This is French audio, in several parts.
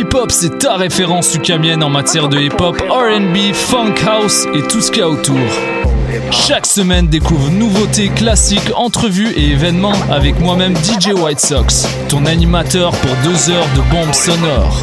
Polypop, c'est ta référence ukamienne en matière de hip-hop, RB, funk house et tout ce qu'il y a autour. Chaque semaine, découvre nouveautés, classiques, entrevues et événements avec moi-même DJ White Sox, ton animateur pour deux heures de bombes sonores.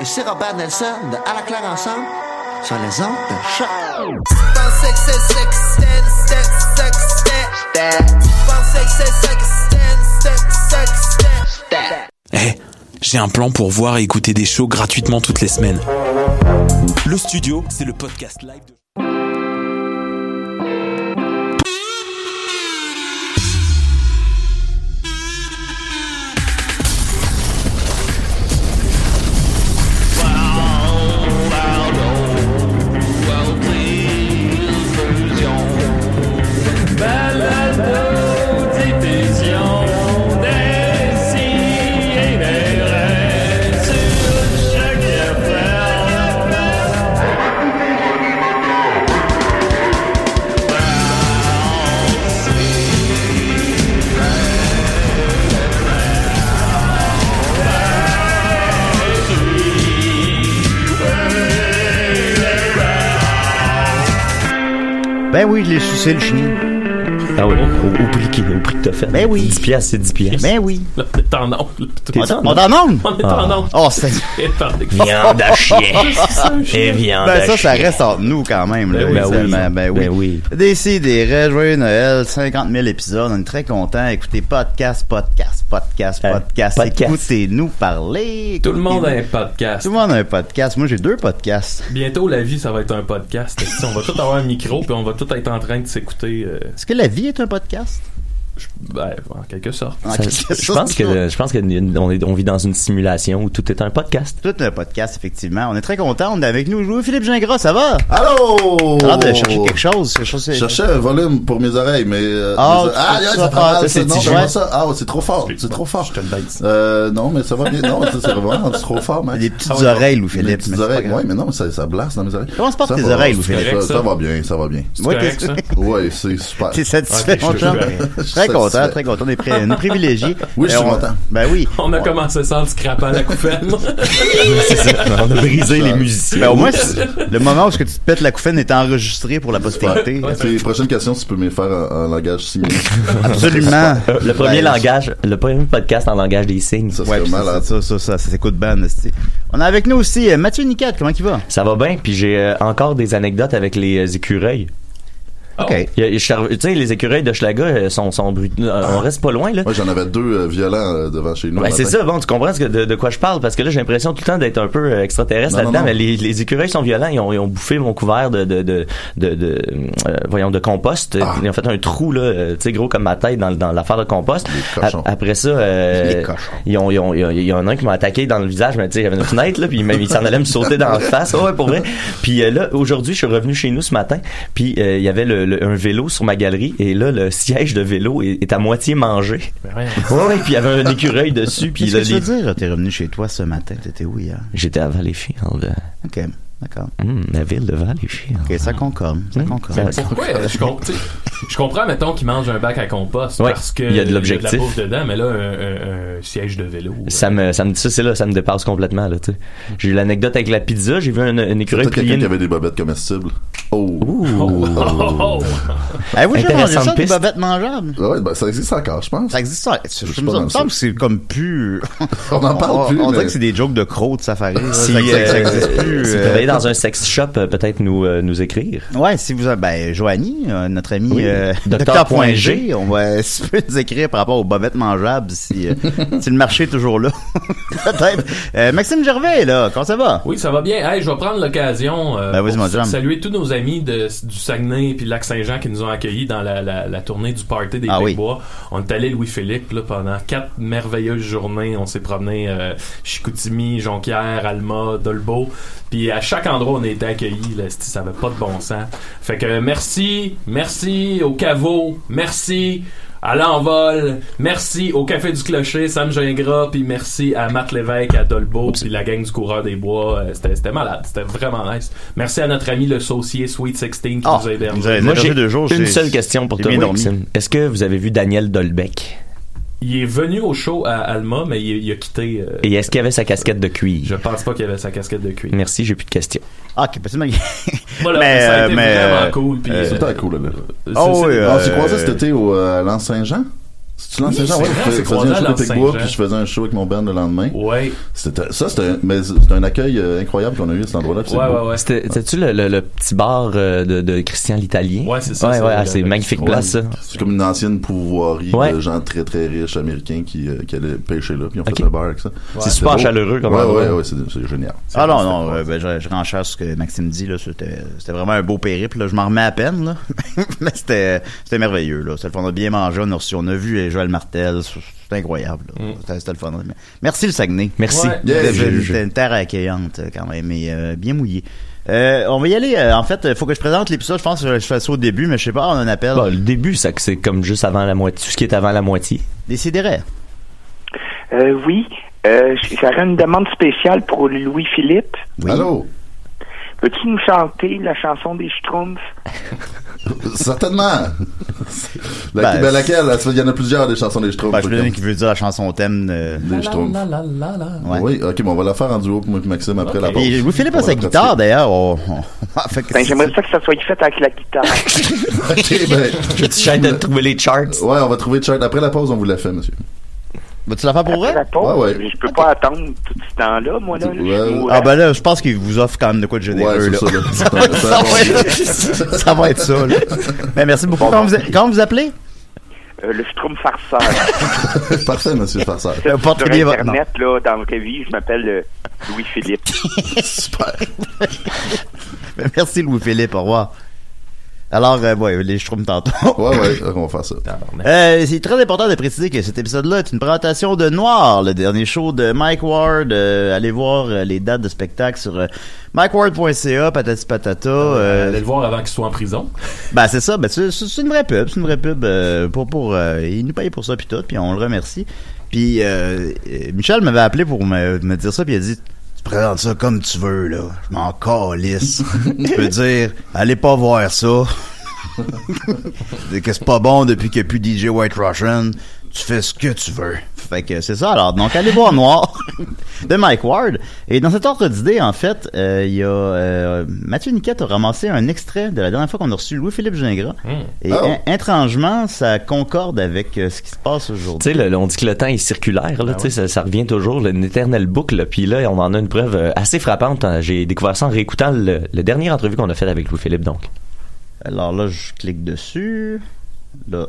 Et c'est Robert Nelson de À la claire ensemble sur les ondes de choc. Eh, j'ai un plan pour voir et écouter des shows gratuitement toutes les semaines. Le studio, c'est le podcast live de... Ben oui, je l'ai sucé le chien. Ah oui, au, au prix, qui- au prix que t'as fait. Ben oui. 10 piastres, c'est 10 piastres. Ben oui. Là, on est en onde. là. On on t'en onde? On est Ah. en onde. Oh, c'est... Viande à chien. Et viande Ben à ça, ça reste entre nous quand même. Là, Ben oui. ben oui. Ben oui. Des des raies, joyeux Noël, 50 000 épisodes, on est très contents. Écoutez, podcast, podcast, podcast, Euh, podcast. podcast. Écoutez-nous parler. Tout le monde a un podcast. Tout le monde a un podcast. Moi, j'ai deux podcasts. Bientôt, la vie, ça va être un podcast. On va tout avoir un micro, puis on va tout être en train de s'écouter. euh, Est-ce que la vie est un podcast? Je- ben, en quelque sorte. En Ça- quelque je pense que je pense que on, est- on vit dans une simulation où tout est un podcast. Tout un podcast, effectivement. On est très contents. On est avec nous aujourd'hui Philippe Gingras, ça va? Allô! T'as de chercher quelque chose. Je cherchais un volume pour mes oreilles, mais... euh, Ah, mes- tu ah, yeah, ça. Ah, c'est ça? Ah, c'est trop fort. C'est trop fort. Je te le baisse. Euh, non, mais ça va bien. Non, ça, c'est vraiment trop fort, mec. Des petites Ah oreilles, Louis Les Philippe. petites mais c'est pas oreilles. Ouais, mais non, ça, ça blasse dans mes oreilles. Comment se portent Ça tes va, oreilles, Louis ça, Philippe? ça, va bien, ça va bien. Ouais, c'est super. T'es satisfait, mon Très content, très content. On est, on est privilégié. Oui, je suis Euh, on- content. Ben oui. On a commencé ça en scrapant la couffaine. C'est ça. On a brisé les musiciens. Ben au moins, le moment où ce que tu te pètes la couffaine est enregistré pour la postérité. Les prochaines questions, tu peux me les faire en, en langage signé. Absolument. Le premier Ben, langage, le premier podcast en langage des signes. Ça Ouais, ça, ça, ça, ça, s'écoute. On a avec nous aussi euh, Mathieu Nicat, comment il va? Ça va bien, puis j'ai euh, encore des anecdotes avec les écureuils. OK. Tu sais, les écureuils de Schlaga euh, sont, sont brut- euh, On reste pas loin, là. Moi, j'en avais deux euh, violents devant chez nous. Ben, c'est ça, bon, tu comprends ce que- de, de quoi je parle, parce que là, j'ai l'impression tout le temps d'être un peu extraterrestre là-dedans, mais les, les écureuils sont violents, ils ont, ils ont bouffé mon couvert de, de, de, de, euh, voyons, de compost. Ah. Ils ont fait un trou, là, tu sais, gros comme ma tête dans, dans l'affaire de compost. cochons. A- après ça, euh, Les cochons. ils ont, ils ont, ils ont- il y en a un qui m'a attaqué dans le visage, mais tu sais, il y avait une fenêtre, là, puis il, s'en allait me sauter dans la face. Ouais, pour vrai. Puis euh, là, aujourd'hui, je suis revenu chez nous ce matin, puis il y avait le, le- un vélo sur ma galerie, et là, le siège de vélo est, est à moitié mangé. Ouais, ouais, puis il y avait un écureuil dessus, puis Qu'est-ce que tu les- veux dire? T'es revenu chez toi ce matin. T'étais où hier? J'étais à Valleyfield. OK, d'accord. Hum, la ville de Valleyfield. OK, ça concorde. Ça Hum, concorde. ça- Pourquoi? euh, je, comprends, mettons, qu'ils mangent un bac à compost Ouais, parce que il y a de la l'objectif. bouffe dedans, mais là, un, un- un siège de vélo. euh, Ça me, ça me, ça, c'est là, ça me dépasse complètement, là, tu sais. J'ai eu l'anecdote avec la pizza, j'ai vu un, un écureuil plier une- qui avait des bobettes comestibles. Oh! Oh, oh, oh. Avez-vous déjà mangé Intéressante ça, des bobettes mangeables? Ouais, ben, ça existe encore, je pense. Ça existe ça. suis Je me semble que c'est comme plus. On en parle plus, On dirait que c'est des jokes de crocs de safari. Ça- euh, existe plus. Dans un sex shop, euh, peut-être nous, euh, nous écrire. Ouais, si vous avez, ben, Joanie, euh, notre ami, Oui. euh, Docteur Point G, on va, si tu peux nous écrire par rapport aux bobettes mangeables, si, euh, si le marché est toujours là. Peut-être. Euh, Maxime Gervais, là, comment ça va? Oui, ça va bien. Hey, je vais prendre l'occasion euh, Ben, vas-y, pour saluer tous nos amis de, du Saguenay puis Lac-Saint-Jean qui nous ont accueillis dans la, la, la tournée du Party des Ah oui. Bois. On est allé Louis-Philippe là, pendant quatre merveilleuses journées. On s'est promené euh, Chicoutimi, Jonquière, Alma, Dolbeau. Puis à chaque endroit où on a été accueillis, là, ça avait pas de bon sens. Fait que merci, merci au caveau, merci à l'envol, merci au Café du Clocher, Sam Gingras, puis merci à Matt Lévesque, à Dolbeau, puis la gang du Coureur des Bois. Euh, C'était c'était malade, c'était vraiment nice. Merci à notre ami le saucier Sweet 16 qui Ah, nous a Moi, j'ai deux jours, une seule question pour toi. Est-ce que vous avez vu Daniel Dolbeck? Il est venu au show à Alma, mais il, il a quitté. euh, Et est-ce qu'il avait sa casquette de cuir? je pense pas qu'il avait sa casquette de cuir. Merci, j'ai plus de questions. Ah, ok, parce que Voilà, Mais, ça a euh, été mais, vraiment euh, cool. Puis, euh, à cool, là. Oh, oui, Ah, euh, tu croisais cet été au euh, Lance Saint-Jean? C'est-tu Lance Oui, Saint-Jean? Ouais, je faisais un à show avec Bois, puis je faisais un show avec mon band le lendemain. Ouais. C'était, ça, c'était, mais c'était un accueil euh, incroyable qu'on a eu à cet endroit-là. Ouais, ouais, ouais. C'était, c'était-tu le, le, le petit bar euh, de, de Christian l'Italien? Ouais, c'est ça, Ouais, c'est ouais, le- c'est le magnifique place, ça. C'est comme une ancienne pouvoirie Ouais. de gens très très riches américains qui, euh, qui allaient pêcher là, puis on Ok. fait un bar avec ça. C'est super chaleureux comme Ouais, ouais, ouais, c'est, génial. Ah non, non, ben, je, je renchère ce que Maxime dit, là. C'était, c'était vraiment un beau périple, là. Je m'en remets à peine, là. Mais c'était, c'était merveilleux, là. C'était le fun. On a bien mangé, on a reçu, on a vu Joël Martel. C'était incroyable, là. C'était, c'était le fun. Merci le Saguenay. Merci. Ouais. Yeah, C'était une, terre accueillante, euh, quand même, mais euh, bien mouillée. Euh, on va y aller. euh, en fait, il faut que je présente l'épisode. Je pense que je fais ça au début, mais je sais pas, on a un appel. Bon, le début, ça, c'est comme juste avant la moitié, tout ce qui est avant la moitié. Décidérez. Euh, oui, euh, j'aurais une demande spéciale pour Louis-Philippe. Oui. Allô? Peux-tu nous chanter la chanson des Schtroumpfs? Certainement! La- Ben, ben, laquelle? Il y en a plusieurs des chansons des Schtroumpfs. Ben, je dire qui veut dire la chanson thème. euh, Des Schtroumpfs. Ouais. Oui, ok, bon, on va la faire en duo pour moi et Maxime après la pause. Et Louis-Philippe a sa guitare, d'ailleurs. On- Ben, j'aimerais ça que ça soit fait avec la guitare. ok, ben. J'essaie de trouver les charts. Ouais, on va trouver le chart. Après la pause, on vous la fait, monsieur. Vas-tu la faire pour vrai? pause, Ouais, ouais. je peux pas attendre tout ce temps-là, moi, là. Ouais. Ah ben là, je pense qu'il vous offre quand même de quoi de généreux, Ouais, là. c'est ça, là. ça, va être, ça, là. Ben, merci beaucoup. Comment vous, comment vous appelez? Euh, le Schtroumpf farceur. Parfait, monsieur Farceur. Sur votre Internet, là, dans la vraie vie, je m'appelle euh, Louis-Philippe. Super. Ben, merci Louis-Philippe, au revoir. Alors, euh, ouais, les Schtroumpfs tantôt. Ouais, ouais, on va faire ça. Euh, c'est très important de préciser que cet épisode-là est une présentation de Noir, le dernier show de Mike Ward. Euh, allez voir euh, les dates de spectacle sur euh, mikeward.ca, patati patata. euh, Allez le voir avant qu'il soit en prison. Ben c'est ça, ben c'est c'est- c'est une vraie pub, c'est une vraie pub euh, pour pour euh, il nous paye pour ça puis tout, puis on le remercie. Puis euh, euh, Michel m'avait appelé pour me, me dire ça puis il a dit tu présentes ça comme tu veux là, je m'en calisse. tu peux dire allez pas voir ça. Que c'est pas bon depuis qu'il n'y a plus DJ White Russian. Tu fais ce que tu veux. Fait que c'est ça alors. Donc allez voir Noir de Mike Ward. Et dans cet ordre d'idée, en fait, euh, il y a euh, Mathieu Niquette a ramassé un extrait de la dernière fois qu'on a reçu Louis-Philippe Gingras. Et Oh. étrangement, ça concorde avec euh, ce qui se passe Tu aujourd'hui. sais, on dit que le temps est circulaire, là, sais, ça, ça revient toujours, une éternelle boucle. Puis là, on en a une preuve assez frappante. hein. J'ai découvert ça en réécoutant le, le dernier entrevue qu'on a fait avec Louis-Philippe, donc. Alors là, je clique dessus. Là.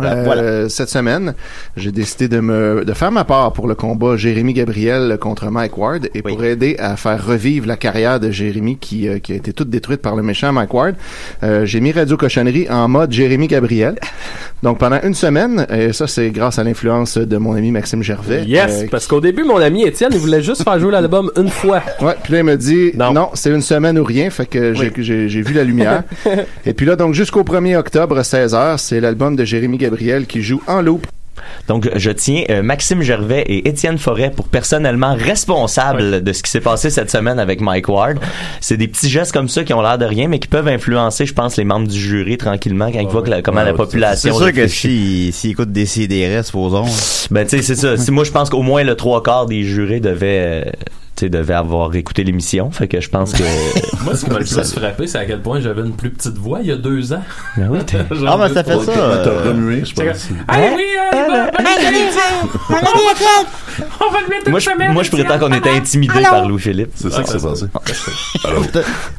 Euh, voilà. Cette semaine, j'ai décidé de me de faire ma part pour le combat Jérémy Gabriel contre Mike Ward et pour aider à faire revivre la carrière de Jérémy qui, euh, qui a été toute détruite par le méchant Mike Ward. euh, j'ai mis Radio Cochonnerie en mode Jérémy Gabriel. Donc pendant une semaine, et ça c'est grâce à l'influence de mon ami Maxime Gervais. Yes, parce qu'au début, mon ami Étienne, il voulait juste faire jouer l'album une fois. Ouais, puis là, il me dit, non, c'est une semaine ou rien, fait que j'ai vu la lumière. Et puis là, donc, jusqu'au 1er octobre, 16h, c'est l'album de Jérémy Gabriel qui joue en loop. Donc, je tiens euh, Maxime Gervais et Étienne Forêt pour personnellement responsables de ce qui s'est passé cette semaine avec Mike Ward. C'est des petits gestes comme ça qui ont l'air de rien, mais qui peuvent influencer, je pense, les membres du jury tranquillement quand ils voient que la- comment la population. C'est sûr que s'ils s'ils écoutent des CDR, supposons. Ben, tu sais, c'est ça. Si moi, je pense qu'au moins le trois quarts des jurés devaient, euh, tu devaient avoir écouté l'émission. Fait que je pense que. Moi, ce qui m'a le plus frappé, c'est à quel point j'avais une plus petite voix il y a deux ans. Ben oui, Genre Ah, ben, ça deux, fait ça, T'as remué, je pense. Ah oui, euh, bon, bon, on va le mettre moi, je, moi, je prétends qu'on était intimidés par Louis-Philippe. C'est ça qui s'est passé.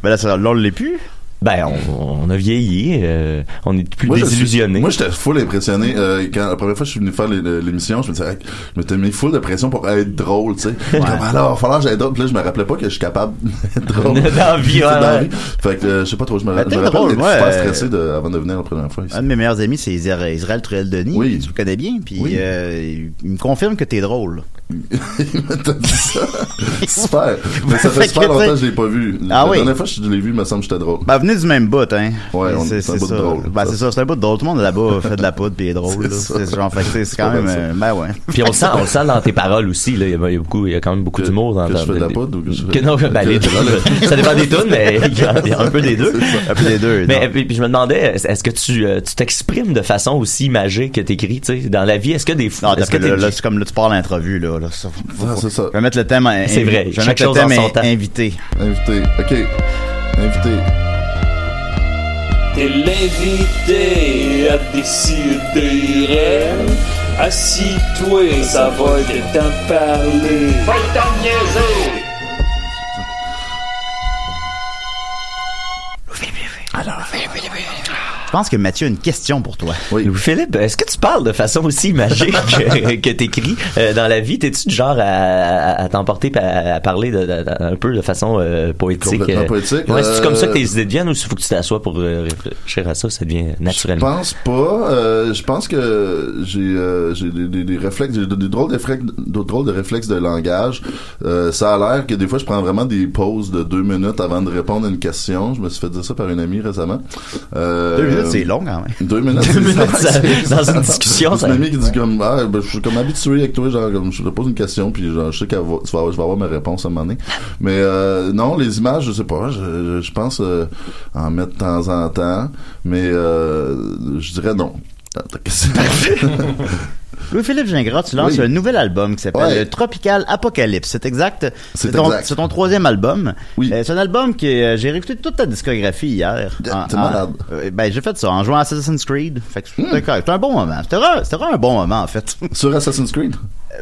Ben là, ça- là, on l'est plus. Ben, on, on a vieilli, euh, on est plus Moi, suis- désillusionnés. Moi, j'étais full impressionné. Euh, quand la première fois que je suis venu faire l'émission, je me disais, hey, je m'étais mis full de pression pour être drôle, tu sais. Comme, alors, il va falloir que j'aille drôle. Puis là, je me rappelais pas que je suis capable d'être drôle. Dans la vie, ouais, Dans la ouais. vie. Fait que, euh, je sais pas trop, je me, Ben, je t'es me rappelle d'être ouais, super euh, stressé de, avant de venir la première fois ici. Un de mes meilleurs amis, c'est Israël, Israël Truel-Denis. Oui. Tu le connais bien. Puis Oui. euh, il me confirme que t'es drôle. T'as dit ça? super. Mais ça fait super longtemps que je l'ai pas vu. Ah la oui. dernière fois que je l'ai vu, il me semble que j'étais drôle. Ben, venez du même bout, hein. Ouais, on- c'est c'est un bout drôle. Ben, c'est ça, c'est un bout de drôle. Tout le monde là-bas fait de la poudre puis est drôle. là. C'est genre, fait que c'est- quand même, euh, ben ouais. Puis on le sent, on le sent dans tes paroles aussi. Là. Il, y a, il beaucoup, il y a quand même beaucoup d'humour dans que je fais de la poudre ou que je fais- que non, ben, les deux. ça dépend des tunes, mais il y, a, il un peu des deux. Un peu des deux. Mais non. puis, je me demandais, est-ce que tu euh, tu t'exprimes de façon aussi imagée que t'écris, tu sais, dans la vie? Est-ce que des Non, là, c'est comme là, tu parles l'entrevue, là. Là ça, faut- Ah, c'est ça. Je vais mettre le thème. C'est vrai, Je vais mettre le thème in- temps. invité. Invité. OK. Invité. T'es l'invité à décider. Assis-toi, ça va de t'en parler. Va t'en niaiser! Je pense que Mathieu a une question pour toi. Louis-Philippe, est-ce que tu parles de façon aussi magique que, t'écris euh, dans la vie? T'es-tu du genre à, à, à t'emporter à, à parler de, de- de- un peu de façon euh, poétique? Complètement euh? poétique, Ouais, c'est euh, comme ça que tes idées deviennent ou il faut que tu t'assoies pour euh, réfléchir à ça? Ça devient Je naturellement. pense pas. Euh, je pense que j'ai euh, j'ai des, des, des réflexes, j'ai des, des drôles de réflexes, de drôles de réflexes de langage. Euh, ça a l'air que des fois je prends vraiment des pauses de deux minutes avant de répondre à une question. Je me suis fait dire ça par une amie récemment. Euh, Deux minutes, c'est long quand même. Deux minutes, Deux minutes, ça- dans une discussion, C'est une amie qui dit comme ah ben, je suis comme habitué avec toi genre comme je te pose une question puis genre, je sais va, tu vas, avoir- je vais avoir ma réponse à un moment donné. Mais euh, non les images je sais pas je, je, je pense euh, en mettre de temps en temps mais euh, je dirais non. Louis-Philippe Gingras, tu lances Oui. un nouvel album qui s'appelle Ouais. Tropical Apocalypse. C'est exact. C'est ton, troisième album. Euh, c'est un album que euh, j'ai réécouté toute ta discographie hier. En- t'es en- malade. euh, ben, j'ai fait ça en jouant à Assassin's Creed. Fait que c'était correct. C'était un bon moment. C'était vraiment, c'était vraiment un bon moment, en fait. Sur Assassin's Creed?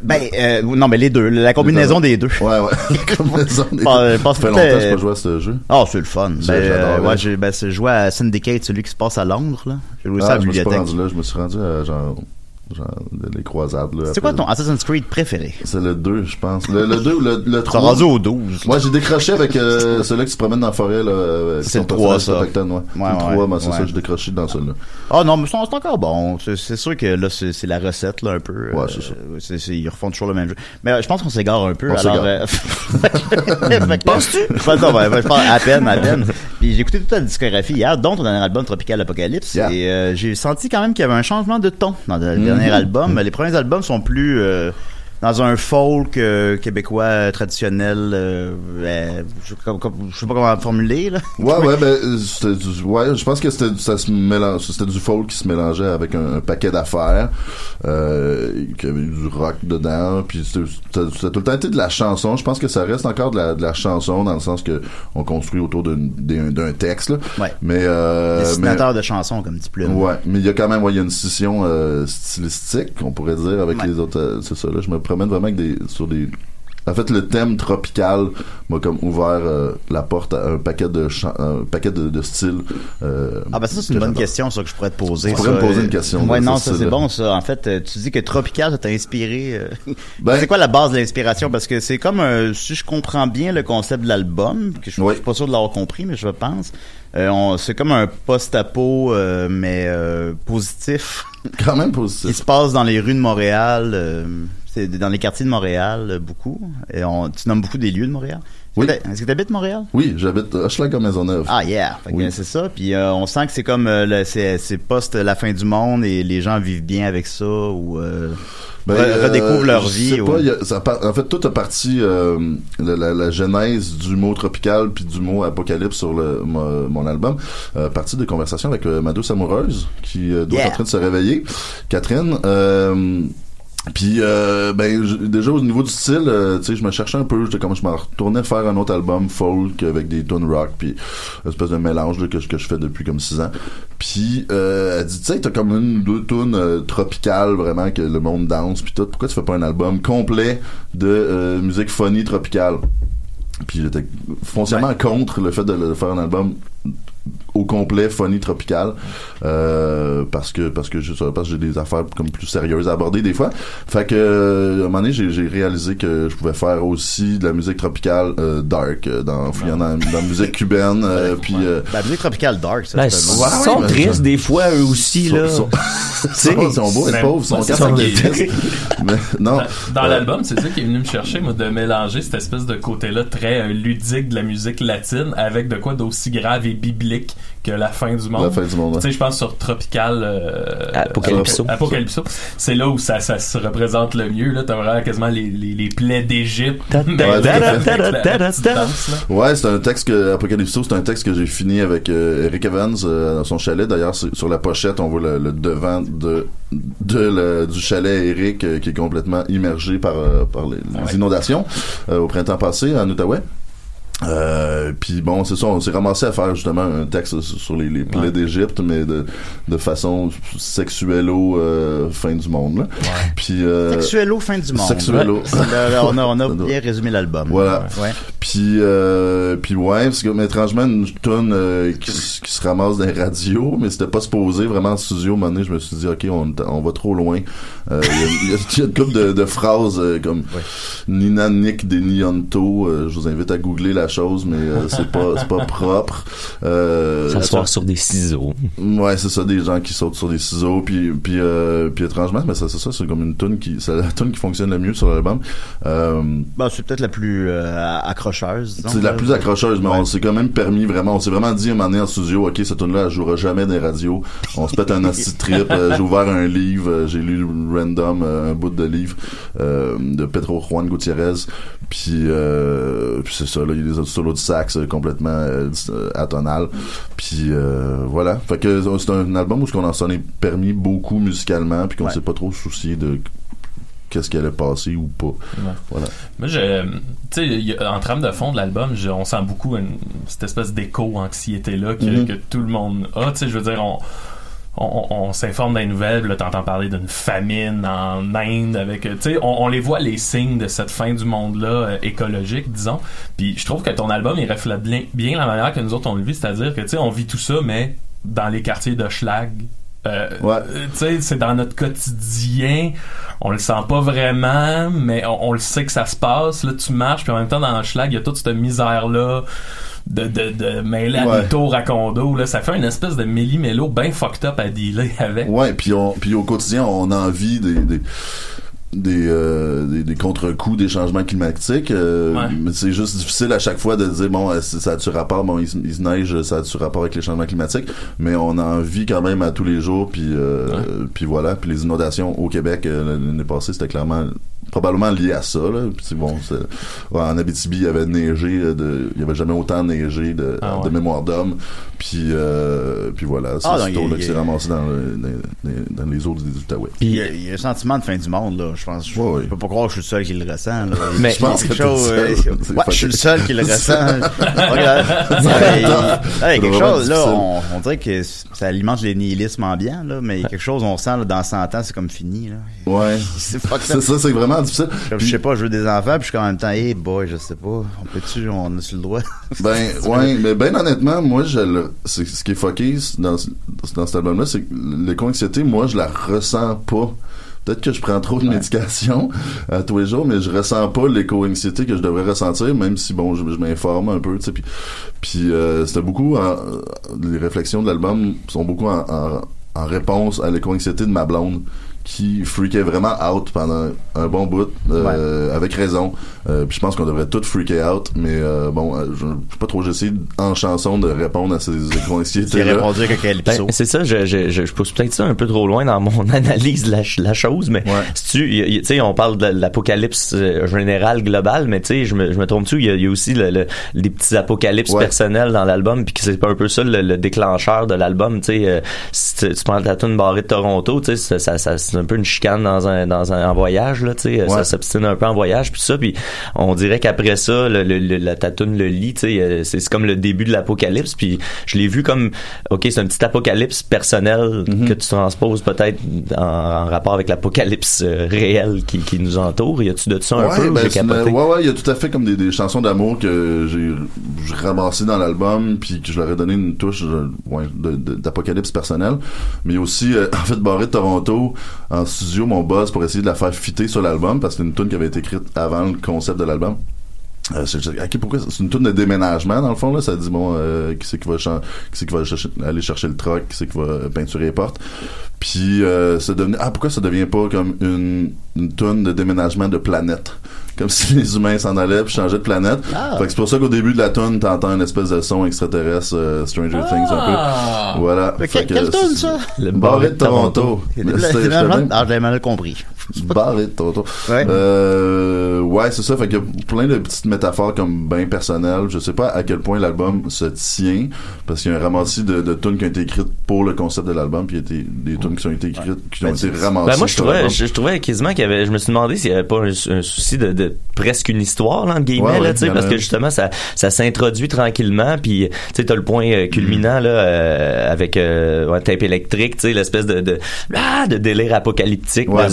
Ben, euh, non, mais les deux. La combinaison des deux. Ouais, ouais. La combinaison des deux. pas- Ça fait longtemps que j'ai pas joué à ce jeu. Ah, c'est le fun. Ben, j'adore, euh, ouais. j'ai, ben, je jouais à Syndicate, celui qui se passe à Londres, là. J'ai joué ça à Ah, la je me suis bibliothèque. rendu là, je me suis rendu à genre genre les croisades là. C'est quoi ton Assassin's Creed préféré? C'est le 2, je pense. Le, le 2 ou le, le 3. rendu au 12. Moi, j'ai décroché avec euh, celui qui se promène dans la forêt. là. avec C'est le 3, personnage ça. ouais. Ouais, le ouais, 3, moi, c'est ça, j'ai décroché dans celui-là. Ah non, mais c'est c'est encore bon. C'est sûr que là, c'est la recette, là, un peu. Ouais, Euh, c'est ça. c'est- ils refont toujours le même jeu. Mais euh, je pense qu'on s'égare un peu. On alors, euh, Penses-tu? non, ben, ben, je parle à peine, à peine. Puis j'ai écouté toute la discographie hier, dont ton dernier album, Tropical Apocalypse. Et euh, j'ai senti quand même qu'il y avait un changement de ton dans le. Les premiers albums sont plus... dans un folk euh, québécois euh, traditionnel, euh, euh, je, comme- comme- je sais pas comment formuler là. Ouais, ouais, ben, c'était du, ouais, je pense que c'était, ça se mélange, c'était du folk qui se mélangeait avec un, un paquet d'affaires, euh, qui avait du rock dedans, puis c'était, tout le temps été de la chanson. Je pense que ça reste encore de la, de la chanson dans le sens que on construit autour d'un, texte, là. Ouais. Mais, Dessinateur de chansons comme Plume. Ouais, mais il y a quand même ouais, il y a une scission stylistique, on pourrait dire, avec Ouais. les autres. c'est ça, là, je me promène vraiment avec des, sur des en fait, le thème tropical m'a comme ouvert euh, la porte à un paquet de un paquet de, de styles. euh, Ah ben ça c'est une bonne question ça que je pourrais te poser. Tu pourrais me poser une question, Ouais non ça, c'est bon ça. En fait euh, tu dis que Tropical ça t'a inspiré. euh, Ben- c'est quoi la base de l'inspiration? Parce que c'est comme un, si je comprends bien le concept de l'album que je, je suis pas sûr de l'avoir compris mais je pense. c'est comme un post-apo mais positif. Quand même positif. Il se passe dans les rues de Montréal. Dans les quartiers de Montréal euh, beaucoup. Et on, tu nommes beaucoup des lieux de Montréal. Est-ce Oui. que Est-ce que tu habites Montréal? Oui, j'habite à Hochelaga Maisonneuve. Ah yeah, Oui. c'est ça. Puis euh, on sent que c'est comme euh, c'est post la fin du monde et les gens vivent bien avec ça ou euh, Ben, re- redécouvrent leur je vie. sais ou- pas, a- ça en fait, tout a parti la, genèse du mot tropical puis du mot apocalypse sur le, mon, mon album, partie de conversations avec euh, ma douce amoureuse qui doit Yeah. être en train de se réveiller, Catherine. Puis euh, ben je- déjà au niveau du style, euh, tu sais, je me cherchais un peu, j'étais comme je me retournais faire un autre album folk avec des tunes rock puis une espèce de mélange là, que, je- que je fais depuis comme six ans. Puis euh, elle dit tu sais t'as comme une ou deux tunes euh, tropicales vraiment que le monde danse puis tout. Pourquoi tu fais pas un album complet de euh, musique funny tropicale? Puis j'étais foncièrement contre le fait de faire un album au complet funny tropical euh, parce que parce que je sais pas, parce que j'ai des affaires comme plus sérieuses à aborder des fois fait que euh, à un moment donné j'ai réalisé que je pouvais faire aussi de la musique tropicale euh, dark euh, dans fouillant dans, dans la musique cubaine euh, puis euh, la musique tropicale dark, ça. Ben, sont mais tristes des fois, eux aussi, Sont- là. sont- ils sont beaux et pauvres, ils sont ouais, détresse. Mais non. Dans Euh, l'album, c'est ça qui est venu me chercher, moi, de mélanger cette espèce de côté-là très euh, ludique de la musique latine avec de quoi d'aussi grave et biblique que la fin du monde. La fin du monde. Tu sais, je pense sur Tropical euh, Apocalypso. Apo- Apocalypso. C'est là où ça, ça se représente le mieux. Là, t'as vraiment quasiment les, les, les plaies d'Égypte. Ouais, c'est un texte que Apocalypso, c'est un texte que j'ai fini avec euh, Eric Evans euh, dans son chalet. D'ailleurs, sur la pochette, on voit le, le devant de de le- du chalet Eric euh, qui est complètement immergé par euh, par les, les inondations euh, au printemps passé en Outaouais. Euh, puis bon, c'est ça, on s'est ramassé à faire justement un texte sur les, les plaies d'Égypte, mais de, de façon sexuello euh, fin du monde. Là. Puis euh, Sexuello fin du monde. Sexuello. Ouais. On a, on a bien résumé l'album. Voilà. Ouais. Puis, euh, puis ouais, parce que mais étrangement, une tonne euh, qui, se ramasse dans les radios, mais c'était pas supposé vraiment en studio. À un moment donné, je me suis dit, OK, on, on va trop loin. Euh, Il y, a- il y a- il y a une couple de, de phrases euh, comme Nina Nick des Nionto. euh, je vous invite à googler la chose, mais euh, c'est pas c'est pas propre. Euh, S'asseoir sur des ciseaux. Ouais, c'est ça, des gens qui sautent sur des ciseaux, puis puis euh, puis étrangement, mais ça c'est ça, c'est comme une tune qui, c'est la tune qui fonctionne le mieux sur l'album. Euh, Ben, c'est peut-être la plus euh, accrocheuse. c'est la là. plus accrocheuse, mais Ouais. on s'est quand même permis vraiment, on s'est vraiment dit un moment donné en studio, ok, cette tune-là, elle jouera jamais dans les radios. On se pète un de trip. Euh, j'ai ouvert un livre, euh, j'ai lu random euh, un bout de livre euh, de Pedro Juan Gutiérrez. Puis, euh, puis c'est ça, là, il y a des solos de sax euh, complètement euh, atonal. Puis euh, voilà. Fait que c'est un album où ce qu'on en s'en est permis beaucoup musicalement, puis qu'on s'est pas trop soucié de qu'est-ce qui allait passer ou pas. Voilà. Moi, je, tu sais, a- en trame de fond de l'album, on sent beaucoup une, cette espèce d'écho-anxiété-là que, Mhm. que tout le monde a. Tu sais, je veux dire, on, on, on s'informe dans les nouvelles, là, t'entends parler d'une famine en Inde avec, euh, tu sais, on, on les voit les signes de cette fin du monde-là euh, écologique, disons. Puis je trouve que ton album, il reflète bien, bien la manière que nous autres on le vit, c'est-à-dire que, tu sais, on vit tout ça, mais dans les quartiers de Schlag. Euh, euh, tu sais, c'est dans notre quotidien. On le sent pas vraiment, mais on, on le sait que ça se passe. Là, tu marches, puis en même temps, dans le schlag, il y a toute cette misère-là de, de, de mêler à Ouais. des tours à condo. Là. Ça fait une espèce de méli-mélo bien fucked up à dealer avec. Ouais, puis on, puis au quotidien, on a envie des des des, euh, des, des contre-coups des changements climatiques. euh, Ouais. mais C'est juste difficile à chaque fois de dire bon, euh, ça a-tu rapport, bon, il, se- il se neige, ça a-tu rapport avec les changements climatiques, mais on a envie quand même à tous les jours, puis euh, puis voilà, puis les inondations au Québec l'année passée, c'était clairement probablement lié à ça là puis bon ouais, en Abitibi il y avait neigé euh, de il y avait jamais autant neigé de, Ah ouais. de mémoire d'homme puis euh, puis voilà c'est Ah, là qui s'est ramassé dans, le- dans, dans- dans les eaux des Outaouais Il y, a, il y a un sentiment de fin du monde, là. Je pense. Je, je peux pas croire que je suis le seul qui le ressent, là. Mais- je pense que seul. C'est ouais, je suis le seul qui le ressent. Regarde. Ouais, ouais, quelque chose, là, on, on dirait que ça alimente les nihilismes ambiants, là, mais il y a quelque chose, on sent, là, dans 100 ans, c'est comme fini, là. Ouais. C'est ça, c'est vraiment vraiment difficile. Comme, je sais pas, je veux des enfants, puis je suis en même temps, hey boy, je sais pas, on peut-tu, on a-tu le droit? Ben, ouais, mais ben honnêtement, moi, je le, ce qui est fucké dans, dans cet album-là, c'est que l'éco-anxiété, moi, je la ressens pas. Peut-être que je prends trop de médication à tous les jours, mais je ressens pas l'éco-anxiété que je devrais ressentir, même si, bon, je, je m'informe un peu, tu sais, puis, puis euh, c'était beaucoup, en- les réflexions de l'album sont beaucoup en, en, en réponse à l'éco-anxiété de ma blonde, qui freakait vraiment out pendant un bon bout, euh, avec raison. Euh, puis je pense qu'on devrait tous freaker out, mais euh, bon, je je sais pas trop, j'ai essayé en chanson de répondre à ces éco-anxiétés. Ben, c'est ça, je, je, je, je pousse peut-être ça un peu trop loin dans mon analyse de la, la chose, mais si tu, y- y- tu sais, on parle de l'apocalypse euh, général, global, mais tu sais, je me, je me trompe-tu, il y, a- il y a aussi le, le- les petits apocalypses Ouais. personnels dans l'album, puis que c'est pas un peu ça le, le déclencheur de l'album, tu sais, euh, si tu, tu prends ta tune barrée de Toronto, tu sais, ça, ça, ça- c'est un peu une chicane dans un, dans un en voyage, là, tu sais, ça s'obstine un peu en voyage, puis ça, puis on dirait qu'après ça, le, le, le- la ta tune le lit, tu sais, euh, c'est comme le début de l'apocalypse, puis je l'ai vu comme, ok, c'est un petit apocalypse personnel Mm-hmm. que tu transposes peut-être en, en rapport avec l'apocalypse euh, réel qui, qui nous entoure. Y a-tu de ça un ouais, peu? ben, capoté? ouais, ouais, il y a tout à fait comme des, des chansons d'amour que j'ai ramassées dans l'album, puis que je leur ai donné une touche ouais, d'apocalypse personnel. Mais aussi, euh, en fait, Barré de Toronto, en studio, mon boss, pour essayer de la faire fitter sur l'album, parce que c'est une tune qui avait été écrite avant le concept de l'album. Euh, pourquoi c'est une tune de déménagement dans le fond là? Ça dit bon euh, qui c'est qui va qui c'est qui va chercher- aller chercher le truck qui c'est qui va peinturer les portes. Puis euh, ça devenait ah pourquoi ça devient pas comme une une tune de déménagement de planète? Comme si les humains s'en allaient puis changeaient de planète Ah. fait que c'est pour ça qu'au début de la tune t'entends une espèce de son extraterrestre euh, Stranger Things un Ah. peu voilà Fait que quelle tune, ça? le barré de Toronto même- Ah, je l'ai mal compris. Barré de Toronto. Euh, ouais, c'est ça. Fait qu'il y a plein de petites métaphores comme bien personnelles. Je sais pas à quel point l'album se tient parce qu'il y a un ramassis de, de tunes qui ont été écrites pour le concept de l'album puis il y a des tunes qui ont été écrites qui ont été ramassées. Ben, moi, je trouvais, je, je trouvais quasiment qu'il y avait, je me suis demandé s'il y avait pas un, un souci de, de presque une histoire, là, entre guillemets, Ouais, ouais, là, tu sais, parce que justement, ça, ça s'introduit tranquillement, puis, tu sais, t'as le point euh, culminant, là, euh, avec, euh, ouais, tape électrique, tu sais, l'espèce de, de, ah, de délire apocalyptique, Ouais, de ouais,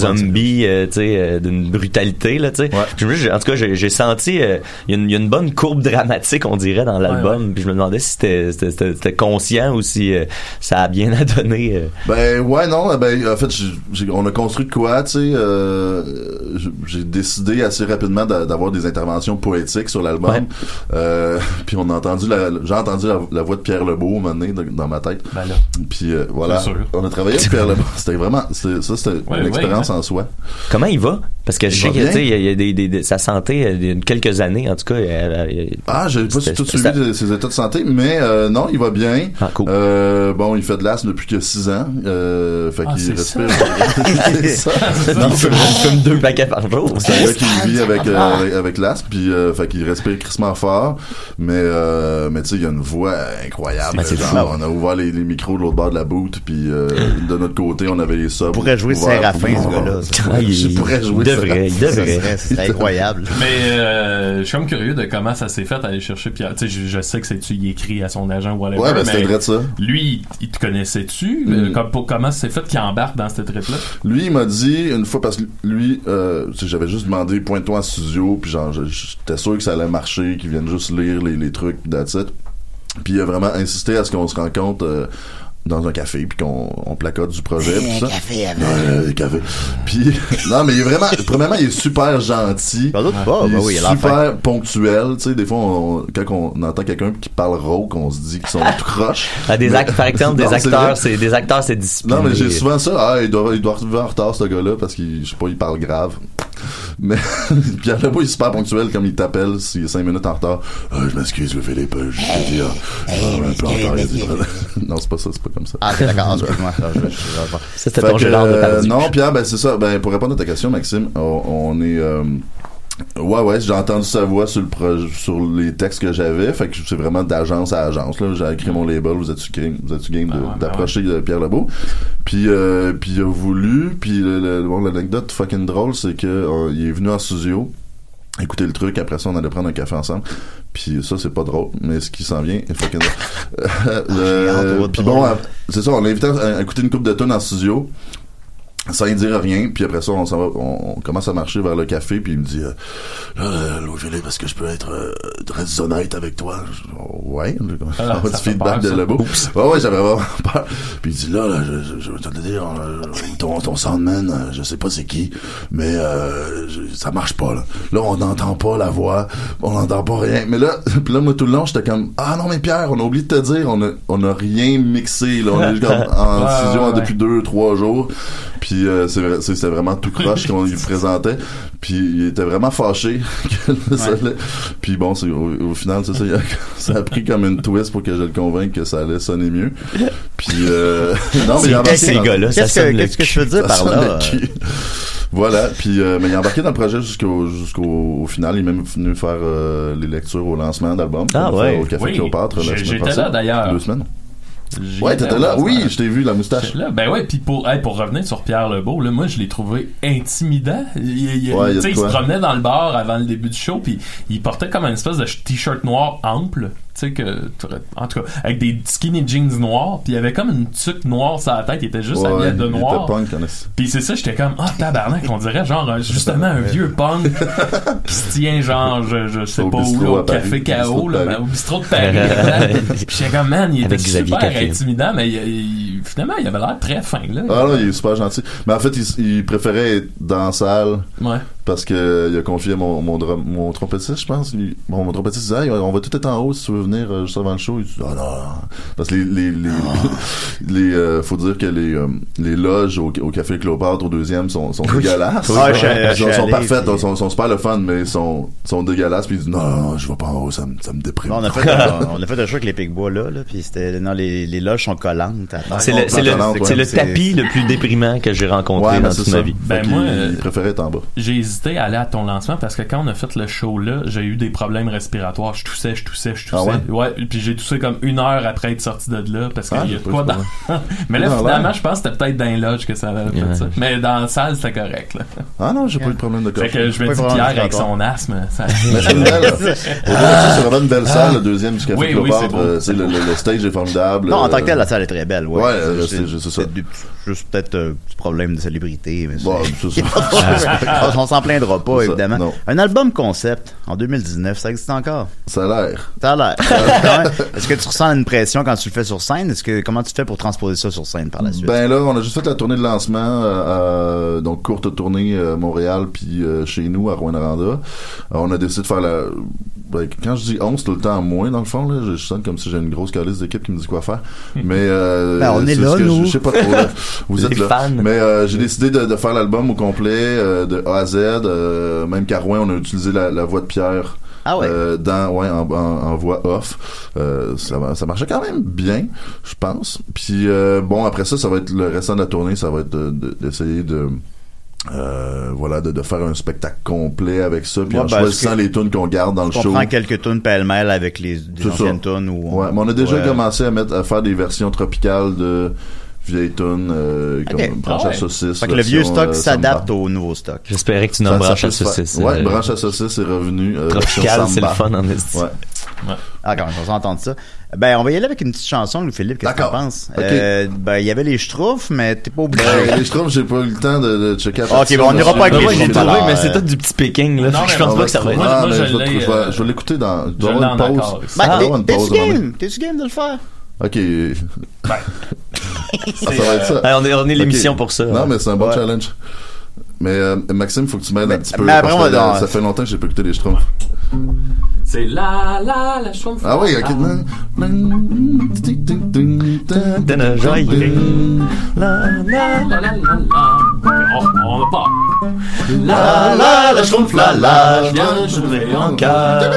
euh, euh, d'une brutalité, là. Puis en tout cas, j'ai senti, euh, il y, a une- il y a une bonne courbe dramatique, on dirait, dans l'album, puis je me demandais si c'était- conscient ou si ça a bien à donner. Ben ouais non ben en fait on a construit de quoi tu sais j'ai- décidé assez rapidement d'a- d'avoir des interventions poétiques sur l'album. Puis on a entendu j'ai entendu la, la voix de Pierre Lebeau donné dans, ma tête. Ben là. puis euh, voilà. On a travaillé avec Pierre Lebeau. C'était vraiment ça c'était Ouais, une ouais, expérience en soi Comment il va? Parce que je Il sais va que, tu bien. sais, il y a, il y a des, des- des- sa santé, euh, il y a quelques années, en tout cas. elle- elle- Ah, j'ai pas tout suivi de ses états de santé, mais euh, non, il va bien. Ah, Euh, bon, il fait de l'asthme depuis que 6 ans. Euh, fait Ah, qu'il c'est respire. ça. c'est ça. Non, il fume- deux paquets par jour. C'est un gars qui vit avec, Ah. avec, avec l'asthme, puis euh, fait qu'il respire crissement fort. Mais, euh, mais tu sais, il y a une voix incroyable. Ben, Genre, on a ouvert les, les micros de l'autre bord de la boot, puis euh, de notre côté, on avait les subs. pourrait jouer Séraphin, ce gars-là. Ah, il- Je pourrais il jouer devrait, il devrait. Ça serait- C'est incroyable. Mais euh, je suis comme curieux de comment ça s'est fait aller chercher Pierre. Tu sais, je, je sais que c'est tu y écrit à son agent ou whatever. Ouais, ben, mais c'était vrai de ça. Lui, il, il te connaissait-tu? Mm. Euh, comme- pour- comment ça s'est fait qu'il embarque dans cette trip-là? Lui, il m'a dit une fois parce que lui, euh, tu sais, j'avais juste demandé pointe-toi en studio, puis genre, j'étais sûr que ça allait marcher, qu'il vienne juste lire les, les trucs, that's it. Puis il a vraiment insisté à ce qu'on se rencontre euh, dans un café, puis qu'on on placote du projet, puis ça. café avant. Café. Puis non, mais il est vraiment, premièrement, il est super gentil. Pas d'autre pas, il est oui, super ponctuel. Tu sais, des fois, on- quand on entend quelqu'un qui parle rauque, on se dit qu'ils sont tout croche. Ah, des Mais- par exemple, des Non, acteurs, c'est des acteurs, c'est discipliné. Non, mais j'ai souvent ça. Ah, il doit, il doit arriver en retard, ce gars-là, parce qu'il, je sais pas, il parle grave. Mais, Pierre Lebeau, il est super ponctuel, comme il t'appelle s'il est 5 minutes en retard. Ah, je m'excuse, le Philippe, je te dis, ah, un peu en retard. Non, c'est pas ça, c'est pas comme ça. Ah, ok, d'accord, excuse-moi. C'était ton que, Gérard euh. Non, Pierre, ben c'est ça. Ben, pour répondre à ta question, Maxime, on, on est... euh, Ouais, ouais, j'ai entendu sa voix sur le projet, sur les textes que j'avais. Fait que c'est vraiment d'agence à agence. Là, j'ai écrit mon label. Vous êtes-tu game, vous êtes game de- d'approcher euh, Pierre Lebeau. Puis, euh, puis il a voulu. Puis le- le- bon, l'anecdote fucking drôle, c'est que euh, il est venu en studio. Écouter le truc, après ça on allait prendre un café ensemble. Puis ça c'est pas drôle, mais ce qui s'en vient est fucking drôle. Euh, Puis bon, à- c'est ça, on l'a invité à, à écouter une coupe de tonnes en studio. Sans y dire rien puis après ça on, va, on, on commence à marcher vers le café puis il me dit euh, là euh, Louis-Philippe parce que je peux être euh, très honnête avec toi? Je- ouais Ah, on ça du feedback de. Lebo ouais ouais j'avais vraiment peur. Puis il dit là, là je, je, vais te le dire euh, ton, ton soundman euh, je sais pas c'est qui mais euh, je- ça marche pas là. Là on n'entend pas la voix on n'entend pas rien. Mais là puis là moi tout le long j'étais comme ah non mais Pierre on a oublié de te dire on a on a rien mixé là. On est juste comme en Ouais, studio ouais, ouais. depuis deux trois jours puis euh, c'était vraiment tout croche qu'on lui présentait puis il était vraiment fâché que ça allait puis bon au, au final c'est ça a- ça a pris comme une twist pour que je le convainque que ça allait sonner mieux puis euh, non mais il a Ces dans- gars-là, ça Qu'est-ce que- sonne le qu'est-ce que je veux dire Ça par là, le cul. voilà puis euh, mais il a embarqué dans le projet jusqu'au jusqu'au au final il est même venu faire euh, les lectures au lancement d'album Ah ouais. au Café Oui. Cléopâtre la J'ai- semaine j'étais passée. là, d'ailleurs. deux semaines ouais étais t'étais là. Oui je t'ai vu la moustache. Là, ben ouais, puis pour, hey, pour revenir sur Pierre Lebeau, là, moi je l'ai trouvé intimidant. Il, il- Ouais, il se promenait dans le bar avant le début du show, puis il portait comme une espèce de t-shirt noir ample, tu sais que, en tout cas, avec des skinny jeans noirs, puis il avait comme une tuque noire sur la tête, il était juste Ouais, habillé de il noir. était punk en esti. Puis c'est ça, j'étais comme, ah, tabarnak, on dirait genre, euh, justement, un vieux punk qui se tient genre, je, je sais Au pas où, là, au. Café KO, là, ben, au bistrot de Paris. Puis j'étais comme, man, il était super intimidant, mais il- il- finalement, il avait l'air très fin, là. Ah non, il est super gentil. Mais en fait, il, il préférait être dans la salle Ouais. Parce que il a confié mon mon, drum- mon trompettiste, je pense. Il- bon, mon trompettiste disait, Hey, on va tout être en haut si tu veux venir euh, juste avant le show. Il dit, ah non, non. parce que les les les, les euh, faut dire que les euh, les loges au, au café Cléopâtre au deuxième sont sont dégueulasses. Ah, je- Ils je sont, suis sont parfaites, puis- sont, sont super le fun, mais ils sont sont dégueulasses. Puis il dit, non, non, non, je vais pas en haut, ça me ça me déprime. Bon, on a fait un, on a fait un show avec les Picbois là, là puis c'était non les, les loges sont collantes. C'est le, c'est le, Plante, ouais. c'est le tapis le plus déprimant que j'ai rencontré Ouais, dans toute ma vie. Ben, moi, qu'il- euh, il préférait être en bas. J'ai hésité à aller à ton lancement parce que quand on a fait le show là, j'ai eu des problèmes respiratoires. Je toussais, je toussais, je toussais. Ah ouais? puis j'ai toussé comme une heure après être sorti de là parce qu'il Ah, y a quoi dans. Mais là, Ah, finalement, ouais. je pense que c'était peut-être dans les loges que ça avait fait Ouais. ça. Mais dans la salle, c'était correct, là. Ah non, j'ai pas eu de problème de Fait gorge. que je dis, vraiment Pierre, avec son asthme, ça. Mais c'est une belle. Au-delà de ça, c'est vraiment une belle salle, le deuxième du Café Oui, oui, c'est. Euh, le, le, le stage est formidable. Non, en tant que Euh, tel, la salle est très belle. Ouais, Ouais, C'est- euh, c'est ça. juste peut-être un petit problème de salubrité, mais Bon, c'est- c'est ça. on s'en plaindra pas, ça, évidemment. non. Un album concept en 2019, ça existe encore? Ça a l'air. Ça a l'air. Est-ce que tu ressens une pression quand tu le fais sur scène? Est-ce que comment tu fais pour transposer ça sur scène par la suite? Ben là, on a juste fait la tournée de lancement, euh, euh, donc courte tournée euh, Montréal puis euh, chez nous à Rwanda. Euh, on a décidé de faire la. ben, quand je dis 11, c'est tout le temps moins dans le fond là. Je, je sens comme si j'ai une grosse calice d'équipe qui me dit quoi faire. Mais euh, Ben, on est là, ce que je- nous. Je sais pas trop. là. Vous Les êtes là. fans. Mais euh, j'ai décidé de, de faire l'album au complet euh, de A à Z. euh, même qu'à Rouen, on a utilisé la, la voix de Pierre. Ah ouais. Euh, dans ouais en, en, en voix off Euh, ça, marchait quand même bien je pense puis euh, bon après ça ça va être le restant de la tournée ça va être de- de- d'essayer de, euh, voilà de, de faire un spectacle complet avec ça puis Ouais, en ben, choisissant les tunes qu'on garde dans le on show prend quelques tunes pêle-mêle avec les des C'est anciennes tunes ou ouais mais on a déjà Ouais. commencé à mettre à faire des versions tropicales de vieilles tunes euh, Ok. comme branche Ah à ouais. saucisse Fait que le vieux stock euh, s'adapte au nouveau stock. J'espérais que tu nommes branche à saucisse. ouais euh, branche à saucisse est revenu euh, Tropical, c'est le fun en esti. ouais Ah, quand même, on s'entend ça. Ben, on va y aller avec une petite chanson, Louis-Philippe, qu'est-ce que t'en D'accord. penses? Ok. Euh, ben, il y avait les Schtroumpfs, mais t'es pas obligé. Ben, les Schtroumpfs, j'ai pas eu le temps de, de checker la Ok, bon, on n'ira pas avec Ben, les moi, j'ai Schtroumpfs, trouvé, mais c'est tout du petit Pékin, là. Non, je pense on pas que ça va être. Moi, Ah, moi, je vais- vais- euh, je vais l'écouter dans. En une pause. Ben, Ah, t'es- t'es-tu à game? T'es-tu game de le faire? Ok. Ah, ça va être ça. Ah, on est, on est l'émission pour ça. Non, mais c'est un bon Ouais. challenge. Mais euh, Maxime, faut que tu m'aides un petit peu. mais après, parce on va que, ça fait longtemps que j'ai pas écouté les Schtroumpfs. c'est la la la chouette. Ah oui, ok. Joyeux. La, la, La, la, la, la. On, on va pas. la, la, la schtroumpf, la, la, je viens jouer en cœur.